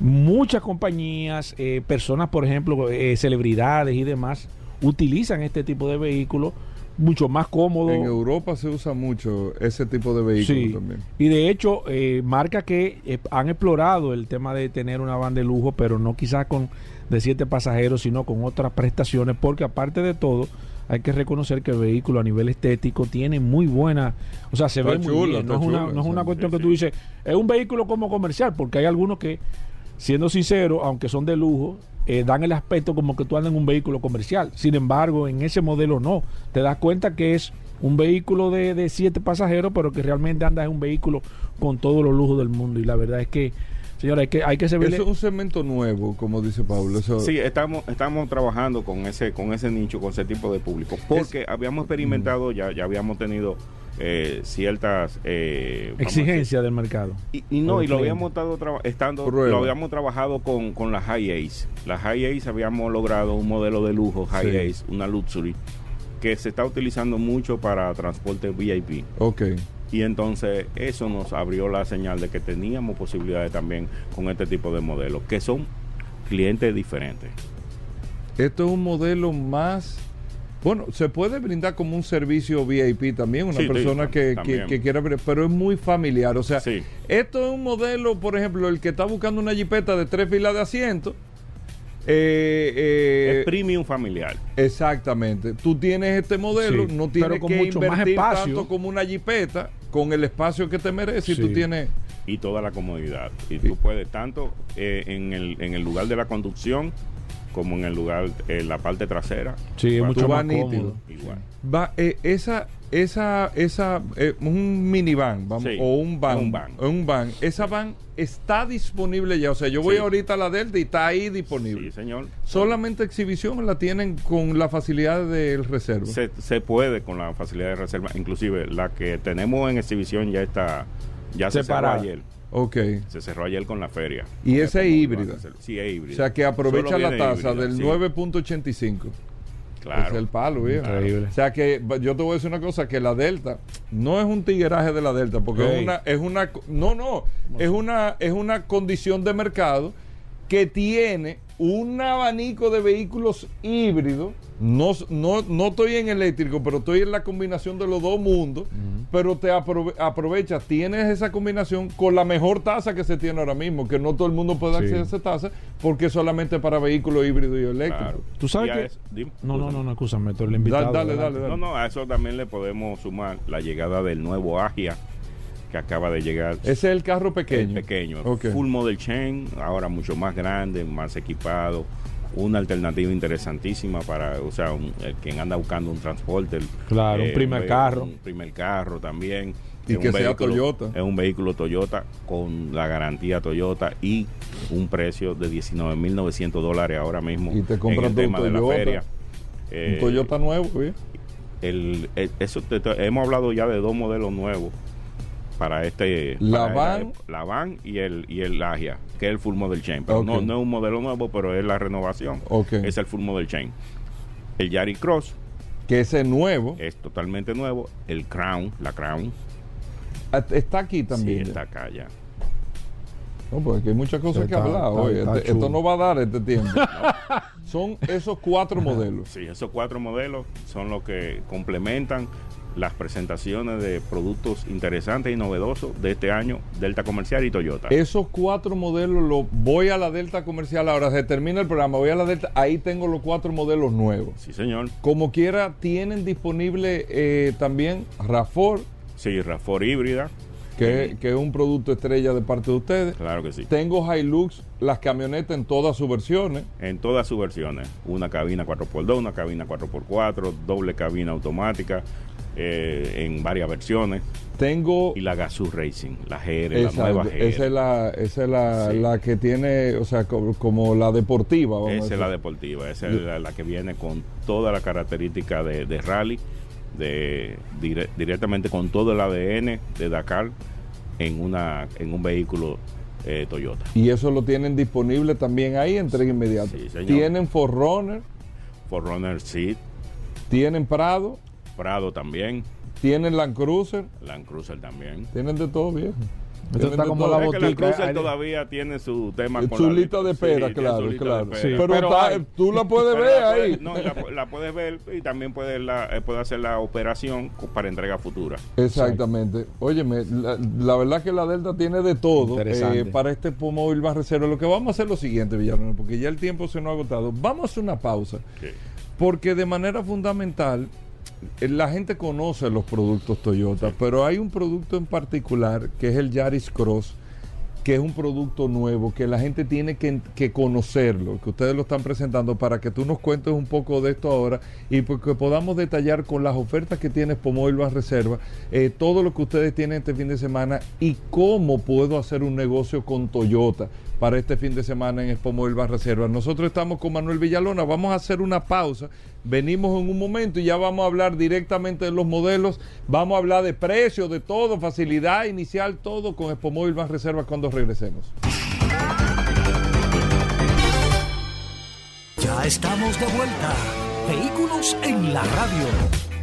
muchas compañías, eh, personas, por ejemplo, eh, celebridades y demás, utilizan este tipo de vehículos mucho más cómodo. En Europa se usa mucho ese tipo de vehículos Sí. también. Y de hecho, eh, marcas que eh, han explorado el tema de tener una van de lujo, pero no quizás con de siete pasajeros, sino con otras prestaciones, porque aparte de todo, hay que reconocer que el vehículo a nivel estético tiene muy buena, o sea, se Está ve muy bien. No es una, chulo, no es una cuestión sí, que tú dices, es un vehículo como comercial, porque hay algunos que, siendo sinceros, aunque son de lujo, eh, dan el aspecto como que tú andas en un vehículo comercial. Sin embargo, en ese modelo no. Te das cuenta que es un vehículo de, de siete pasajeros, pero que realmente anda en un vehículo con todos los lujos del mundo. Y la verdad es que, señora, hay que, hay que Eso es un segmento nuevo, como dice Pablo. Eso, Sí, estamos, estamos trabajando con ese, con ese nicho, con ese tipo de público, porque habíamos experimentado, ya, ya habíamos tenido eh, ciertas eh, vamos a exigencia del mercado. y, y no, y lo habíamos estado estando, Prueba. lo habíamos trabajado con, con las High Ace. Las High Ace habíamos logrado un modelo de lujo High Sí. Ace, una luxury, que se está utilizando mucho para transporte VIP. Ok. Y entonces eso nos abrió la señal de que teníamos posibilidades también con este tipo de modelos, que son clientes diferentes. Esto es un modelo más. Bueno, se puede brindar como un servicio VIP también, una Sí, persona que, que, también. que quiera, ver- pero es muy familiar. O sea, Sí. esto es un modelo, por ejemplo, el que está buscando una jipeta de tres filas de asiento. eh, eh, es premium familiar. Exactamente. Tú tienes este modelo, Sí, no pero tienes con que mucho más invertir espacio. tanto como una jipeta, con el espacio que te merece. Y Sí. tú tienes. y toda la comodidad. Y tú puedes tanto eh, en, el, en el lugar de la conducción como en el lugar, en la parte trasera. Sí, es Igual. mucho más nítido. cómodo. Igual. Va, eh, esa, esa, esa, eh, un minivan, vamos, Sí, o un van, un van. un van. Esa van está disponible ya. O sea, yo voy Sí. ahorita a la Delta y está ahí disponible. Sí, señor. Solamente exhibición la tienen con la facilidad del reserva. Se, se puede con la facilidad de reserva. Inclusive la que tenemos en exhibición ya está, ya se ayer. Ok. Se cerró ayer con la feria. Y esa es híbrida. Sí, es híbrida. O sea, que aprovecha la tasa híbrida, del sí. 9.85. Claro. Es el palo, viejo. Increíble. O sea que yo te voy a decir una cosa, que la Delta no es un tigueraje de la Delta, porque es una, es una, no, no, es una, es una condición de mercado que tiene un abanico de vehículos híbridos. No, no, no estoy en eléctrico, pero estoy en la combinación de los dos mundos. Pero te aprove- aprovechas, tienes esa combinación con la mejor tasa que se tiene ahora mismo, que no todo el mundo puede Sí. acceder a esa tasa, porque es solamente para vehículos híbridos y eléctricos. Claro. ¿Tú sabes que- eso- dime, No, no, no, no, escúchame, tú eres el invitado. dale, adelante. dale, No, no, a eso también le podemos sumar la llegada del nuevo Agia que acaba de llegar. Ese es el carro pequeño. El pequeño. Full Model Chain, ahora mucho más grande, más equipado. Una alternativa interesantísima para, o sea, un- quien anda buscando un transporte. Claro, un primer ve- carro. Un primer carro también. Y que sea Toyota. Es un vehículo Toyota con la garantía Toyota y un precio de 19.900 dólares ahora mismo. Y te en compras el tu tema de la Toyota. feria. Un Eh, Toyota nuevo, ¿eh? el, el- eso te- te- hemos hablado ya de dos modelos nuevos para este La para van. la van y el y el Agia que es el full model chain pero no, no es un modelo nuevo pero es la renovación Ok. es el full model chain el Yari Cross Que ese es nuevo. es totalmente nuevo el Crown la Crown Ah, Está aquí también. sí está acá ya No, porque aquí hay muchas cosas Está- que hablar está- hoy. está Este- esto no va a dar este tiempo. [laughs] Son esos cuatro modelos. sí esos cuatro modelos son los que complementan las presentaciones de productos interesantes y novedosos de este año Delta Comercial y Toyota Esos cuatro modelos, lo, voy a la Delta comercial. Ahora se termina el programa, voy a la Delta. Ahí tengo los cuatro modelos nuevos. sí señor Como quiera, tienen disponible eh, también RAFOR, sí RAV4 híbrida que, que es un producto estrella de parte de ustedes. claro que sí Tengo Hilux, las camionetas en todas sus versiones. en todas sus versiones. Una cabina 4x2, una cabina 4x4, doble cabina automática, eh, en varias versiones. Tengo Y la Gazoo Racing, la GR, la nueva GR. esa es la, esa es la, Sí. la que tiene, o sea, co- como, la deportiva. Vamos a Esa es la deportiva, esa es la, la que viene con toda la característica de, de rally, de dire- directamente con todo el ADN de Dakar en una en un vehículo eh, Toyota. Y eso lo tienen disponible también ahí, entrega inmediata. Sí, señor. Tienen Forerunner, Forerunner Seat, tienen Prado, Prado también, tienen Land Cruiser, Land Cruiser también. tienen de todo viejo. Esto está de como la Es que Land botica, Cruiser todavía tiene su tema con Su la- lista de espera, tiene claro, su lista claro. de espera. Sí, pero pero está- hay- tú la puedes ver la ahí. puedes- no, la, la puedes ver y también puedes, la, eh, puedes hacer la operación para entrega futura. Exactamente. Óyeme, la, la verdad que la Delta tiene de todo eh, para este móvil más reserva. Lo que vamos a hacer es lo siguiente, Villarreal, porque ya el tiempo se nos ha agotado. Vamos a hacer una pausa, Sí. porque de manera fundamental la gente conoce los productos Toyota, pero hay un producto en particular que es el Yaris Cross que es un producto nuevo, que la gente tiene que, que conocerlo, que ustedes lo están presentando para que tú nos cuentes un poco de esto ahora y porque podamos detallar con las ofertas que tienes Pomóvil Más Reserva, eh, todo lo que ustedes tienen este fin de semana y cómo puedo hacer un negocio con Toyota para este fin de semana en Expo Móvil Más Reserva. Nosotros estamos con Manuel Villalona, vamos a hacer una pausa, venimos en un momento y ya vamos a hablar directamente de los modelos, vamos a hablar de precios, de todo, facilidad inicial, todo con Expo Móvil Más Reserva cuando regresemos. Ya estamos de vuelta. Vehículos en la radio.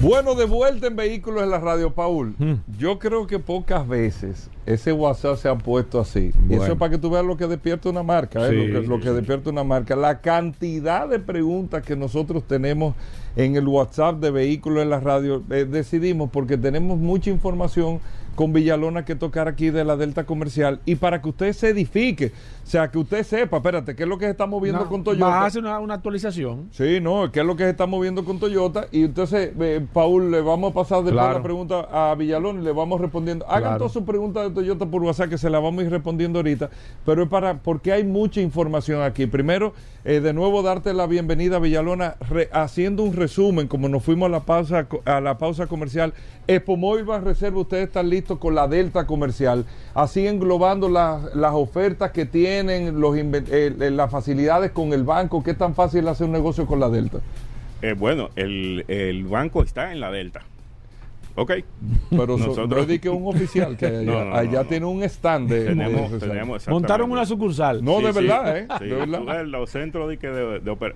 Bueno, de vuelta en Vehículos en la Radio, Paul. Yo creo que pocas veces ese WhatsApp se ha puesto así. Y eso es para que tú veas lo que despierta una marca, ¿eh? Sí, lo que, lo sí, que sí. despierta una marca. La cantidad de preguntas que nosotros tenemos en el WhatsApp de Vehículos en la Radio, eh, decidimos porque tenemos mucha información con Villalona que tocar aquí de la Delta Comercial y para que usted se edifique, o sea, que usted sepa, espérate, ¿qué es lo que se está moviendo No, con Toyota? vas a hacer una, una actualización. Sí, no, ¿qué es lo que se está moviendo con Toyota? Y entonces, eh, Paul, le vamos a pasar después Claro. la pregunta a Villalón y le vamos respondiendo. Hagan Claro. todas sus preguntas de Toyota por WhatsApp que se las vamos a ir respondiendo ahorita. Pero es para, porque hay mucha información aquí. Primero, eh, de nuevo, darte la bienvenida, Villalona, re- haciendo un resumen, como nos fuimos a la pausa, a la pausa comercial. Expo Móvil Ban Reserva, ustedes están listos con la Delta Comercial, así englobando las- las ofertas que tienen, los inven- eh, eh, las facilidades con el banco. ¿Qué tan fácil hacer un negocio con la Delta? Eh, bueno, el, el banco está en la Delta. Ok. Pero so- Nosotros- que un oficial que [laughs] allá, No, no, no, allá no. tiene un stand de, Tenemos, de- tenemos Montaron una sucursal. No, de Sí, verdad, ¿eh? Sí, De verdad. los centros de,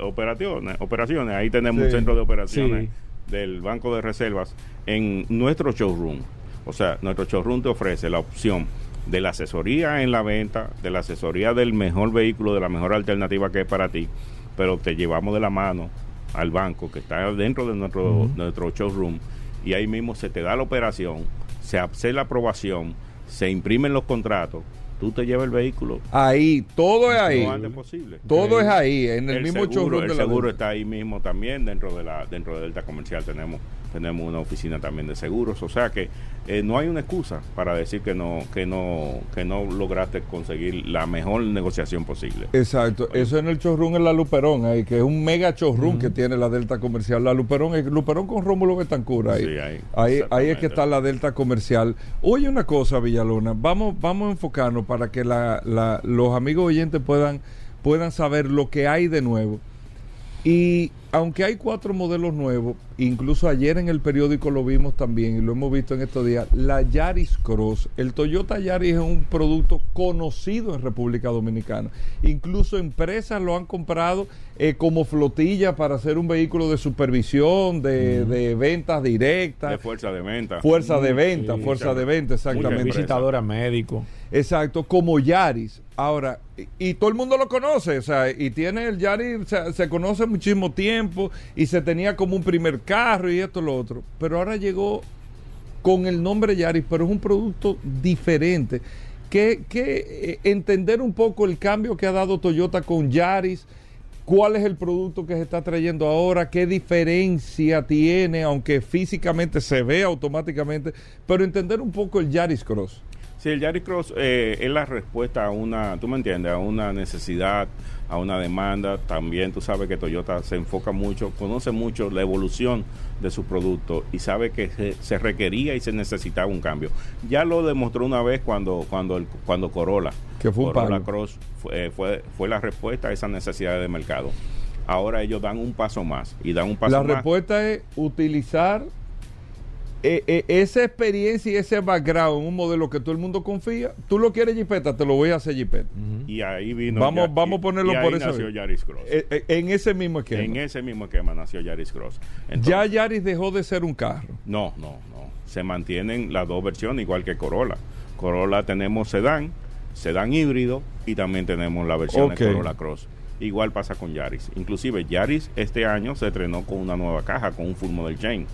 operaciones, operaciones, ahí tenemos Sí. un centro de operaciones Sí. del Banco de Reservas en nuestro showroom. O sea, nuestro showroom te ofrece la opción de la asesoría en la venta, de la asesoría del mejor vehículo, de la mejor alternativa que es para ti, pero te llevamos de la mano al banco que está dentro de nuestro, nuestro showroom y ahí mismo se te da la operación, se hace la aprobación, se imprimen los contratos, tú te llevas el vehículo Ahí, todo es ahí. lo antes posible. Todo es ahí, en el, mismo seguro, showroom el de la seguro está ahí mismo también dentro de la dentro de Delta Comercial tenemos tenemos una oficina también de seguros o sea que eh, no hay una excusa para decir que no que no que no lograste conseguir la mejor negociación posible Exacto, eso en el showroom en la Luperón, ahí, que es un mega showroom que tiene la Delta Comercial. La Luperón, es Luperón con Rómulo Betancur ahí. Sí, ahí, ahí, ahí es que está la Delta Comercial. Oye, una cosa, Villalona, vamos, vamos a enfocarnos para que la- la- los amigos oyentes puedan, puedan saber lo que hay de nuevo. Y aunque hay cuatro modelos nuevos, incluso ayer en el periódico lo vimos también y lo hemos visto en estos días, la Yaris Cross, el Toyota Yaris es un producto conocido en República Dominicana. Incluso empresas lo han comprado eh, como flotilla para hacer un vehículo de supervisión, de, de ventas directas. de fuerza de venta Fuerza de venta, Sí, fuerza de venta, exactamente. Visitadora médico. Exacto, como Yaris. Ahora, y, y todo el mundo lo conoce, o sea, y tiene el Yaris, se, se conoce muchísimo tiempo y se tenía como un primer carro y esto, lo otro. Pero ahora llegó con el nombre Yaris, pero es un producto diferente. Eh, entender un poco el cambio que ha dado Toyota con Yaris, cuál es el producto que se está trayendo ahora, qué diferencia tiene, aunque físicamente se ve automáticamente, pero entender un poco el Yaris Cross. Sí, el Yaris Cross eh, es la respuesta a una, tú me entiendes, a una necesidad, a una demanda. También tú sabes que Toyota se enfoca mucho, conoce mucho la evolución de su producto y sabe que se, se requería y se necesitaba un cambio. Ya lo demostró una vez cuando cuando el, cuando Corolla, Que fue Corolla. Cross fue, eh, fue, fue la respuesta a esa necesidad de mercado. Ahora ellos dan un paso más y dan un paso La más. respuesta es utilizar eh, eh, esa experiencia y ese background, un modelo que todo el mundo confía, tú lo quieres jipeta, te lo voy a hacer jipeta. Y ahí vino. Vamos, Ya- vamos a ponerlo y ahí por eso. nació Yaris Cross. Eh, en ese mismo esquema. en ese mismo esquema nació Yaris Cross. ya Yaris dejó de ser un carro. No, no, no. Se mantienen las dos versiones igual que Corolla. Corolla tenemos sedán, sedán híbrido y también tenemos la versión de Corolla Cross. Igual pasa con Yaris. Inclusive Yaris este año se estrenó con una nueva caja, con un full model chain.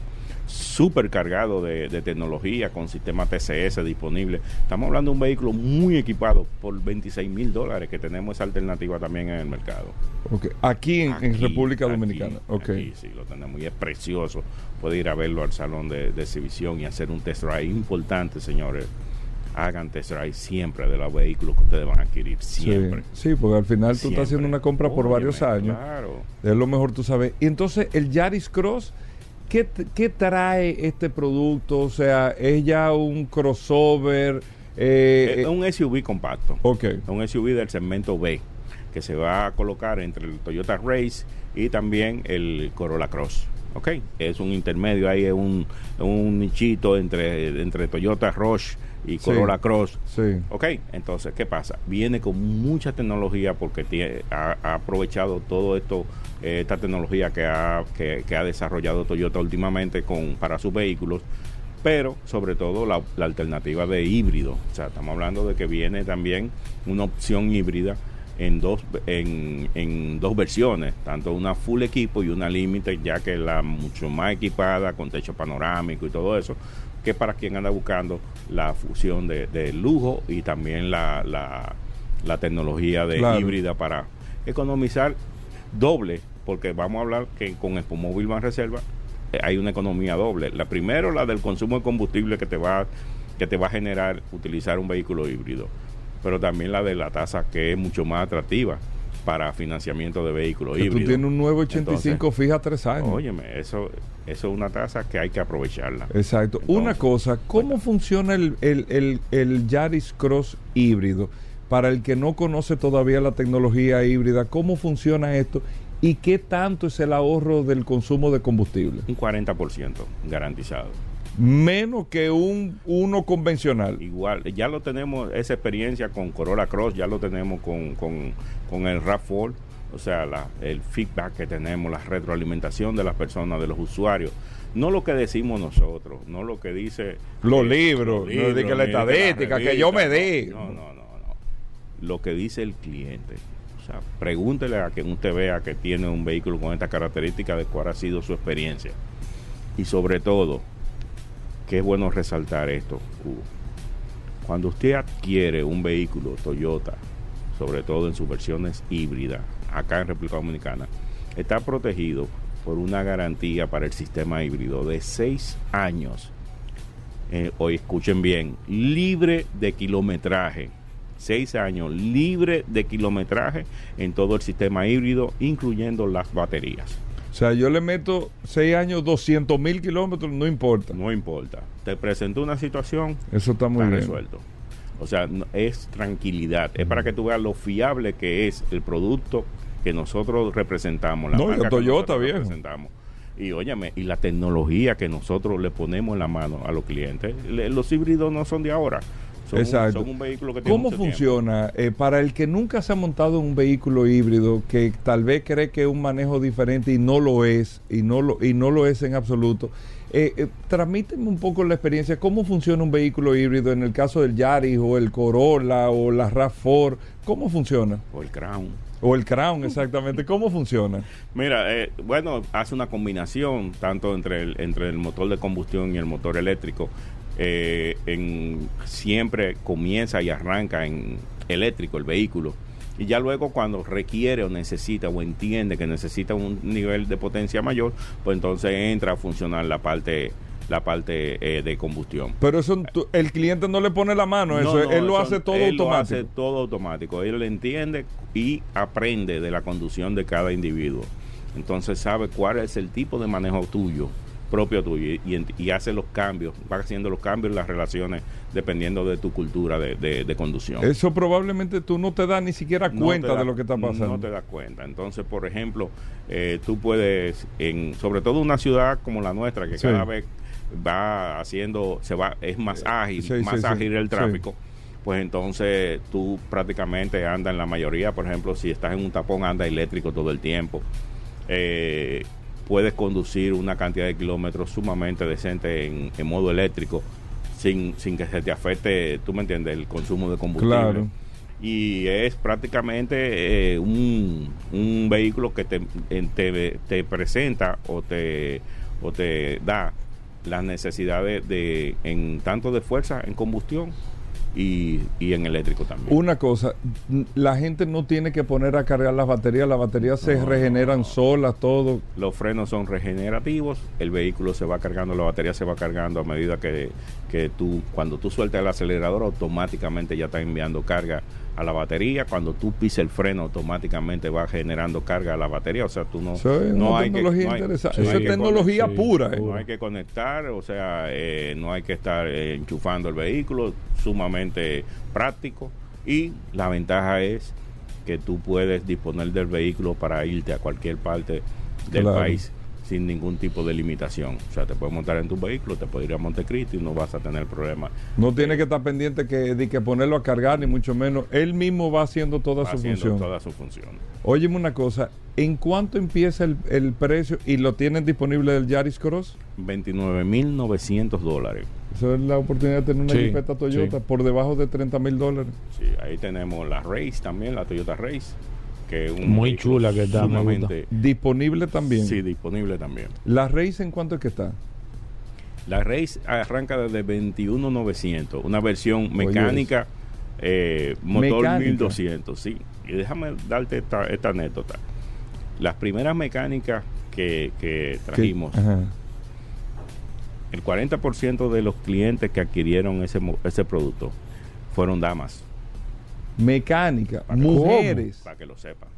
Súper cargado de, de tecnología, con sistema TCS disponible. Estamos hablando de un vehículo muy equipado por 26 mil dólares, que tenemos esa alternativa también en el mercado. Aquí en, en Aquí, República aquí, Dominicana. Ok. aquí sí, lo tenemos y es precioso. Puede ir a verlo al salón de, de exhibición y hacer un test drive importante, señores. Hagan test drive siempre de los vehículos que ustedes van a adquirir, siempre. Sí, sí, porque al final tú Siempre. estás haciendo una compra por Óyeme, varios años. Claro. Es lo mejor tú sabes. Y entonces, el Yaris Cross, ¿qué, trae este producto? O sea, ¿es ya un crossover? Eh, es un SUV compacto. Ok. Un SUV del segmento B, que se va a colocar entre el Toyota Race y también el Corolla Cross. ¿Ok? Es un intermedio, ahí es un, un nichito entre, entre Toyota Rush y Sí. Corolla Cross. Sí. Ok, entonces, ¿qué pasa? Viene con mucha tecnología porque tie- ha, ha aprovechado todo esto, eh, esta tecnología que ha, que, que ha desarrollado Toyota últimamente con, para sus vehículos, pero sobre todo la, la alternativa de híbrido. O sea, estamos hablando de que viene también una opción híbrida en dos, en, en dos versiones, tanto una full equipo y una límite, ya que la mucho más equipada, con techo panorámico y todo eso, que para quien anda buscando la fusión de, de lujo y también la, la, la tecnología de Claro. híbrida para economizar doble, porque vamos a hablar que con Expomóvil Van Reserva eh, hay una economía doble. La primero, la del consumo de combustible que te va que te va a generar utilizar un vehículo híbrido, pero también la de la tasa que es mucho más atractiva para financiamiento de vehículos que tú híbridos. tienes un 985 Entonces, fija tres años. Óyeme, eso, eso es una tasa que hay que aprovecharla. Exacto. Una cosa, ¿cómo funciona el, el, el, el Yaris Cross híbrido? Para el que no conoce todavía la tecnología híbrida, ¿cómo funciona esto? ¿Y qué tanto es el ahorro del consumo de combustible? Un 40% garantizado. Menos que un uno convencional. Igual, ya lo tenemos, esa experiencia con Corolla Cross, ya lo tenemos con, con, con el RAV4, o sea, la- el feedback que tenemos, la retroalimentación de las personas, de los usuarios. No lo que decimos nosotros, no lo que dice... Los eh, libros, no que la estadística, que yo me di. No, no, no, no. Lo que dice el cliente. O sea, pregúntele a quien usted vea que tiene un vehículo con esta característica de cuál ha sido su experiencia. Y sobre todo, que es bueno resaltar esto. Cuando usted adquiere un vehículo Toyota, sobre todo en sus versiones híbridas, acá en República Dominicana, está protegido por una garantía para el sistema híbrido de seis años. Eh, hoy escuchen bien, libre de kilometraje. Seis años libre de kilometraje en todo el sistema híbrido, incluyendo las baterías. O sea, yo le meto 6 años, 200 mil kilómetros, no importa. No importa. Te presentó una situación, Eso está muy está bien. resuelto. O sea, no- es tranquilidad. Es para que tú veas lo fiable que es el producto que nosotros representamos. La No, marca Toyota, viejo. representamos. Y óyame, y la tecnología que nosotros le ponemos en la mano a los clientes. Le- los híbridos no son de ahora. Son, un- Exacto. son un vehículo que tiene ¿Cómo mucho funciona? Eh, para el que nunca se ha montado en un vehículo híbrido, que tal vez cree que es un manejo diferente y no lo es, y no lo, y no lo es en absoluto, eh, eh, transmíteme un poco la experiencia, cómo funciona un vehículo híbrido en el caso del Yaris o el Corolla o la RAV4, ¿cómo funciona? O el Crown. O el Crown, exactamente, ¿cómo funciona? Mira, eh, bueno, hace una combinación tanto entre el, entre el motor de combustión y el motor eléctrico. Eh, en, siempre comienza y arranca en eléctrico el vehículo. Y ya luego cuando requiere o necesita o entiende que necesita un nivel de potencia mayor, pues entonces entra a funcionar la parte la parte eh, de combustión. Pero eso el cliente no le pone la mano, eso, No, él lo eso- hace todo él lo automático. hace todo automático. Él entiende y aprende de la conducción de cada individuo. Entonces sabe cuál es el tipo de manejo tuyo, propio tuyo, y, y hace los cambios, va haciendo los cambios en las relaciones dependiendo de tu cultura de, de- de conducción. Eso probablemente tú no te das ni siquiera cuenta da- de lo que está pasando. No te das cuenta. Entonces, por ejemplo, eh, tú puedes, en, sobre todo una ciudad como la nuestra, que Sí. cada vez va haciendo, se va, es más ágil, Sí, más sí, ágil el tráfico. Pues entonces tú prácticamente andas en la mayoría, por ejemplo, si estás en un tapón, anda eléctrico todo el tiempo. Eh, puedes conducir una cantidad de kilómetros sumamente decente en, en modo eléctrico sin, sin que se te afecte, tú me entiendes, el consumo de combustible. Claro. Y es prácticamente eh, un, un vehículo que te, te, te presenta o te, o te da las necesidades de, en tanto de fuerza en combustión y, y en eléctrico también. Una cosa, la gente no tiene que poner a cargar las baterías, las baterías se regeneran no. solas, todo. Los frenos son regenerativos, el vehículo se va cargando, la batería se va cargando a medida que, que tú, cuando tú sueltas el acelerador, automáticamente ya está enviando carga a la batería. Cuando tú pisas el freno, automáticamente va generando carga a la batería. O sea, tú no, Eso es no una hay que- tecnología no hay- interesante. no hay es que tecnología conectar, pura. eh. No hay que conectar, o sea, eh, no hay que estar eh, enchufando el vehículo, sumamente práctico. Y la ventaja es que tú puedes disponer del vehículo para irte a cualquier parte del Claro. país sin ningún tipo de limitación. O sea, te puedes montar en tu vehículo, te puedes ir a Montecristi y no vas a tener problema. No tiene que estar pendiente que, de que ponerlo a cargar, ni mucho menos. Él mismo va haciendo toda Va su haciendo función. toda su función. Óyeme una cosa, ¿en cuánto empieza el, el precio y lo tienen disponible del Yaris Cross? 29.900 dólares. Eso es la oportunidad de tener una Sí, Toyota sí. por debajo de 30 mil dólares. Sí, ahí tenemos la Race también, la Toyota Race, que es un Muy chula que está, me sumamente- Disponible también. Sí, disponible también. ¿La Race en cuánto es que está? La Race arranca desde 21.900, una versión mecánica, eh, motor Mecánica. 1200, sí. Y déjame darte esta, esta anécdota. Las primeras mecánicas que, que trajimos, ajá. el 40% de los clientes que adquirieron ese, ese producto fueron damas, Mecánica, Para que- mujeres. para que lo sepan.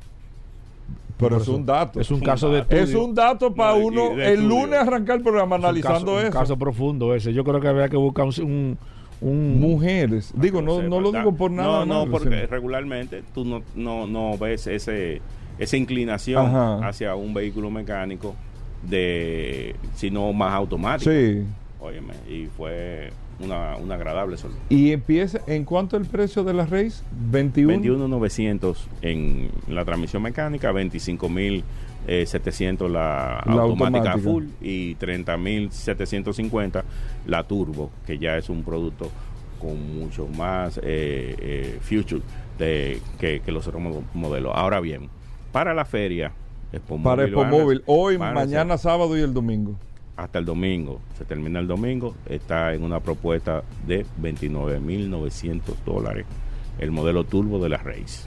Pero es un dato. Es un caso de estudio. Es un dato para No, uno el estudio. lunes arrancar el programa Es un analizando caso, eso. Un caso profundo ese. Yo creo que habría que buscar un... un, un- Mujeres. Digo, no, no lo digo por nada. No, no, porque regularmente tú no, no, no ves ese, esa inclinación Ajá. hacia un vehículo mecánico de sino más automático. Sí. Óyeme, y fue una, una agradable sorpresa. Y empieza, ¿en cuánto el precio de la Race? 21. 21,900 en la transmisión mecánica, 25,700 la, La automática, automática. full y 30,750 la turbo, que ya es un producto con mucho más eh, eh, future de, que, que los otros mo- modelos. Ahora bien, para la feria, Expo Para a- Móvil. Hoy, mañana, sábado y el domingo. Hasta el domingo, se termina el domingo, está en una propuesta de 29.900 dólares el modelo turbo de la Race.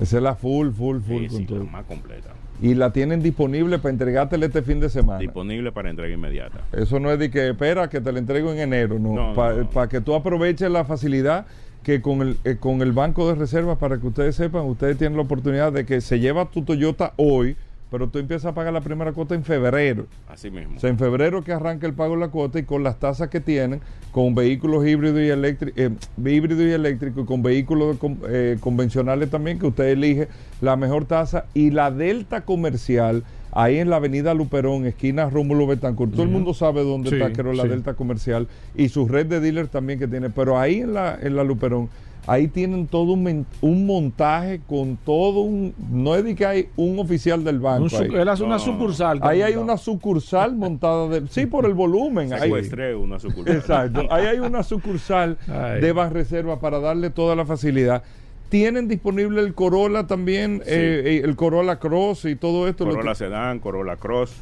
Esa es la full, full, full. Sí, sí, la más completa. Y la tienen disponible para entregártela este fin de semana. Disponible para entrega inmediata. Eso no es de que espera que te la entrego en enero, no. No, Para no, no. que tú aproveches la facilidad que con el, eh, con el banco de reservas, para que ustedes sepan, ustedes tienen la oportunidad de que se lleva tu Toyota hoy, pero tú empiezas a pagar la primera cuota en febrero. Así mismo. O sea, en febrero que arranca el pago de la cuota y con las tasas que tienen, con vehículos híbridos y eléctricos, híbrido y eléctricos, con vehículos eh, convencionales también, que usted elige la mejor tasa, y la Delta Comercial, ahí en la avenida Luperón, esquina Rómulo Betancourt. Todo el mundo sabe dónde Sí, está, creo, la sí. Delta Comercial, y su red de dealers también que tiene, pero ahí en la, en la Luperón, ahí tienen todo un, un montaje con todo un, no es de que hay un oficial del banco. un ahí. él hace una No, no, no. sucursal. Ahí hay una sucursal montada de. Sí, por el volumen. ahí- una sucursal. exacto. Ahí hay una sucursal Ay. de Banreserva para darle toda la facilidad. Tienen disponible el Corolla también, Sí. eh, eh, el Corolla Cross y todo esto. Corolla Sedan, Corolla Cross,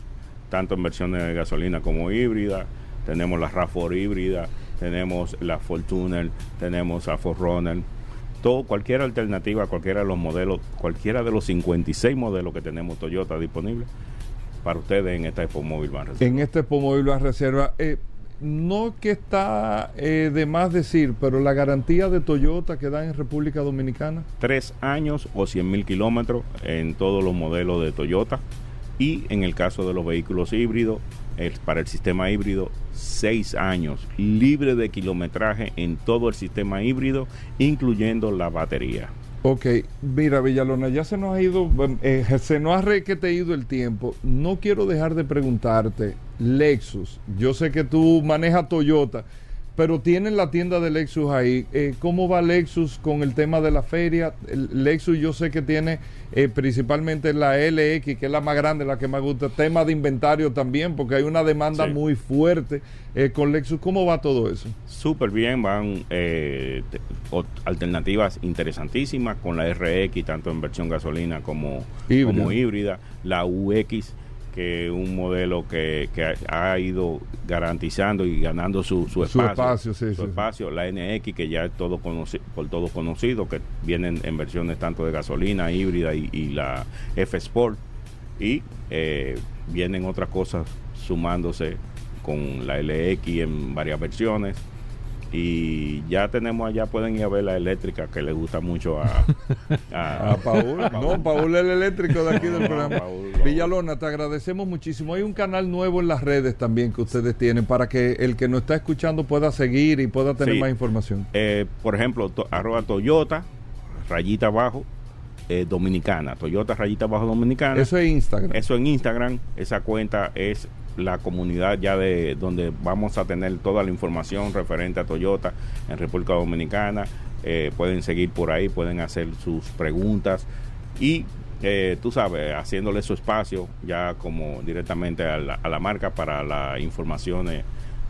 tanto en versiones de gasolina como híbrida. Tenemos la RAV4 híbrida, tenemos la Fortuner, tenemos la Forerunner. Todo, cualquier alternativa, cualquiera de los modelos, cualquiera de los 56 modelos que tenemos Toyota disponibles para ustedes en esta Expo Móvil Van Reserva. en este Pomóvil Reserva. Eh, no que está eh, de más decir, pero la garantía de Toyota que dan en República Dominicana. tres años o 100 mil kilómetros en todos los modelos de Toyota y en el caso de los vehículos híbridos, para el sistema híbrido, seis años libre de kilometraje en todo el sistema híbrido, incluyendo la batería. Ok, mira Villalona, ya se nos ha ido, eh, se nos ha requete ido el tiempo. No quiero dejar de preguntarte Lexus. Yo sé que tú manejas Toyota, pero tienen la tienda de Lexus ahí. Eh, ¿Cómo va Lexus con el tema de la feria? El Lexus yo sé que tiene eh, principalmente la LX, que es la más grande, la que más gusta. Tema de inventario también, porque hay una demanda Sí. muy fuerte eh, con Lexus. ¿Cómo va todo eso? Súper bien, van eh, alternativas interesantísimas con la RX, tanto en versión gasolina como Híbrida. como híbrida. La UX, que un modelo que, que ha, ido garantizando y ganando su, su Su espacio. espacio, sí, su sí, sí. espacio. La NX, que ya es todo conoci- por todos conocido, que vienen en versiones tanto de gasolina, híbrida y, y la F Sport. Y eh, vienen otras cosas sumándose con la LX en varias versiones. Y ya tenemos allá, pueden ir a ver la eléctrica que le gusta mucho a, [laughs] A Paul. No, Paul es el eléctrico de aquí del programa. Paul, no. Villalona, te agradecemos muchísimo. Hay un canal nuevo en las redes también que ustedes tienen para que el que nos está escuchando pueda seguir y pueda tener Sí. más información. Eh, por ejemplo, to- arroba Toyota, rayita abajo, eh, dominicana. Toyota, rayita abajo, dominicana. Eso es Instagram. Eso en Instagram, esa cuenta es la comunidad ya de donde vamos a tener toda la información referente a Toyota en República Dominicana. Eh, pueden seguir por ahí, pueden hacer sus preguntas y eh, tú sabes, haciéndole su espacio ya como directamente a la, a la marca para las informaciones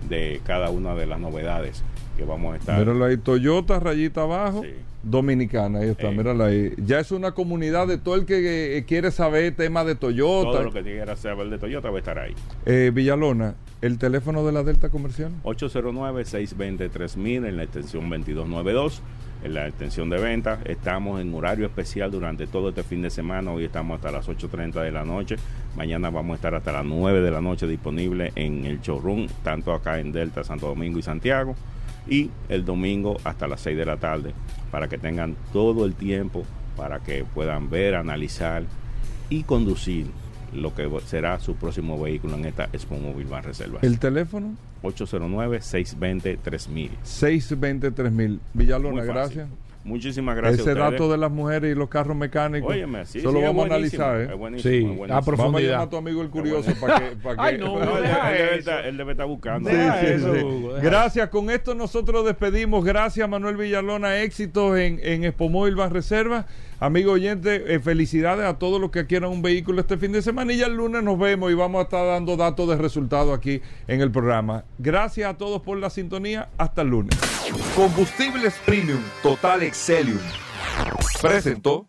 de cada una de las novedades que vamos a estar. Míralo ahí, Toyota, rayita abajo, Sí. Dominicana. Ahí está, Eh. míralo ahí. Ya es una comunidad de todo el que eh, quiere saber temas de Toyota. Todo lo que quiera saber de Toyota va a estar ahí. Eh, Villalona, el teléfono de la Delta Comercial. 809-620-3000 en la extensión 2292, en la extensión de venta. Estamos en horario especial durante todo este fin de semana. Hoy estamos hasta las 8.30 de la noche. Mañana vamos a estar hasta las 9 de la noche disponible en el showroom, tanto acá en Delta, Santo Domingo y Santiago. Y el domingo hasta las 6 de la tarde, para que tengan todo el tiempo para que puedan ver, analizar y conducir lo que será su próximo vehículo en esta Expo Móvil Van Reservas. El teléfono 809-620-3000. 623 mil. Villalona, Muy fácil. gracias. Muchísimas gracias. Ese a ustedes. dato de las mujeres y los carros mecánicos. Óyeme, sí, eso sí, vamos a analizar. ¿eh? es buenísimo, Sí, es a buenísimo. Vamos a profundidad. llamar a tu amigo el curioso para que. Para que Ay, no, [laughs] No, él, debe estar, él debe estar buscando. Sí, eso, sí. Hugo, Gracias, con esto nosotros despedimos. Gracias, Manuel Villalona. Éxitos en, en Expo Móvil Van Reserva. Amigo oyente, eh, felicidades a todos los que quieran un vehículo este fin de semana. Y ya el lunes nos vemos y vamos a estar dando datos de resultados aquí en el programa. Gracias a todos por la sintonía. Hasta el lunes. Combustibles Premium Total Excelium presentó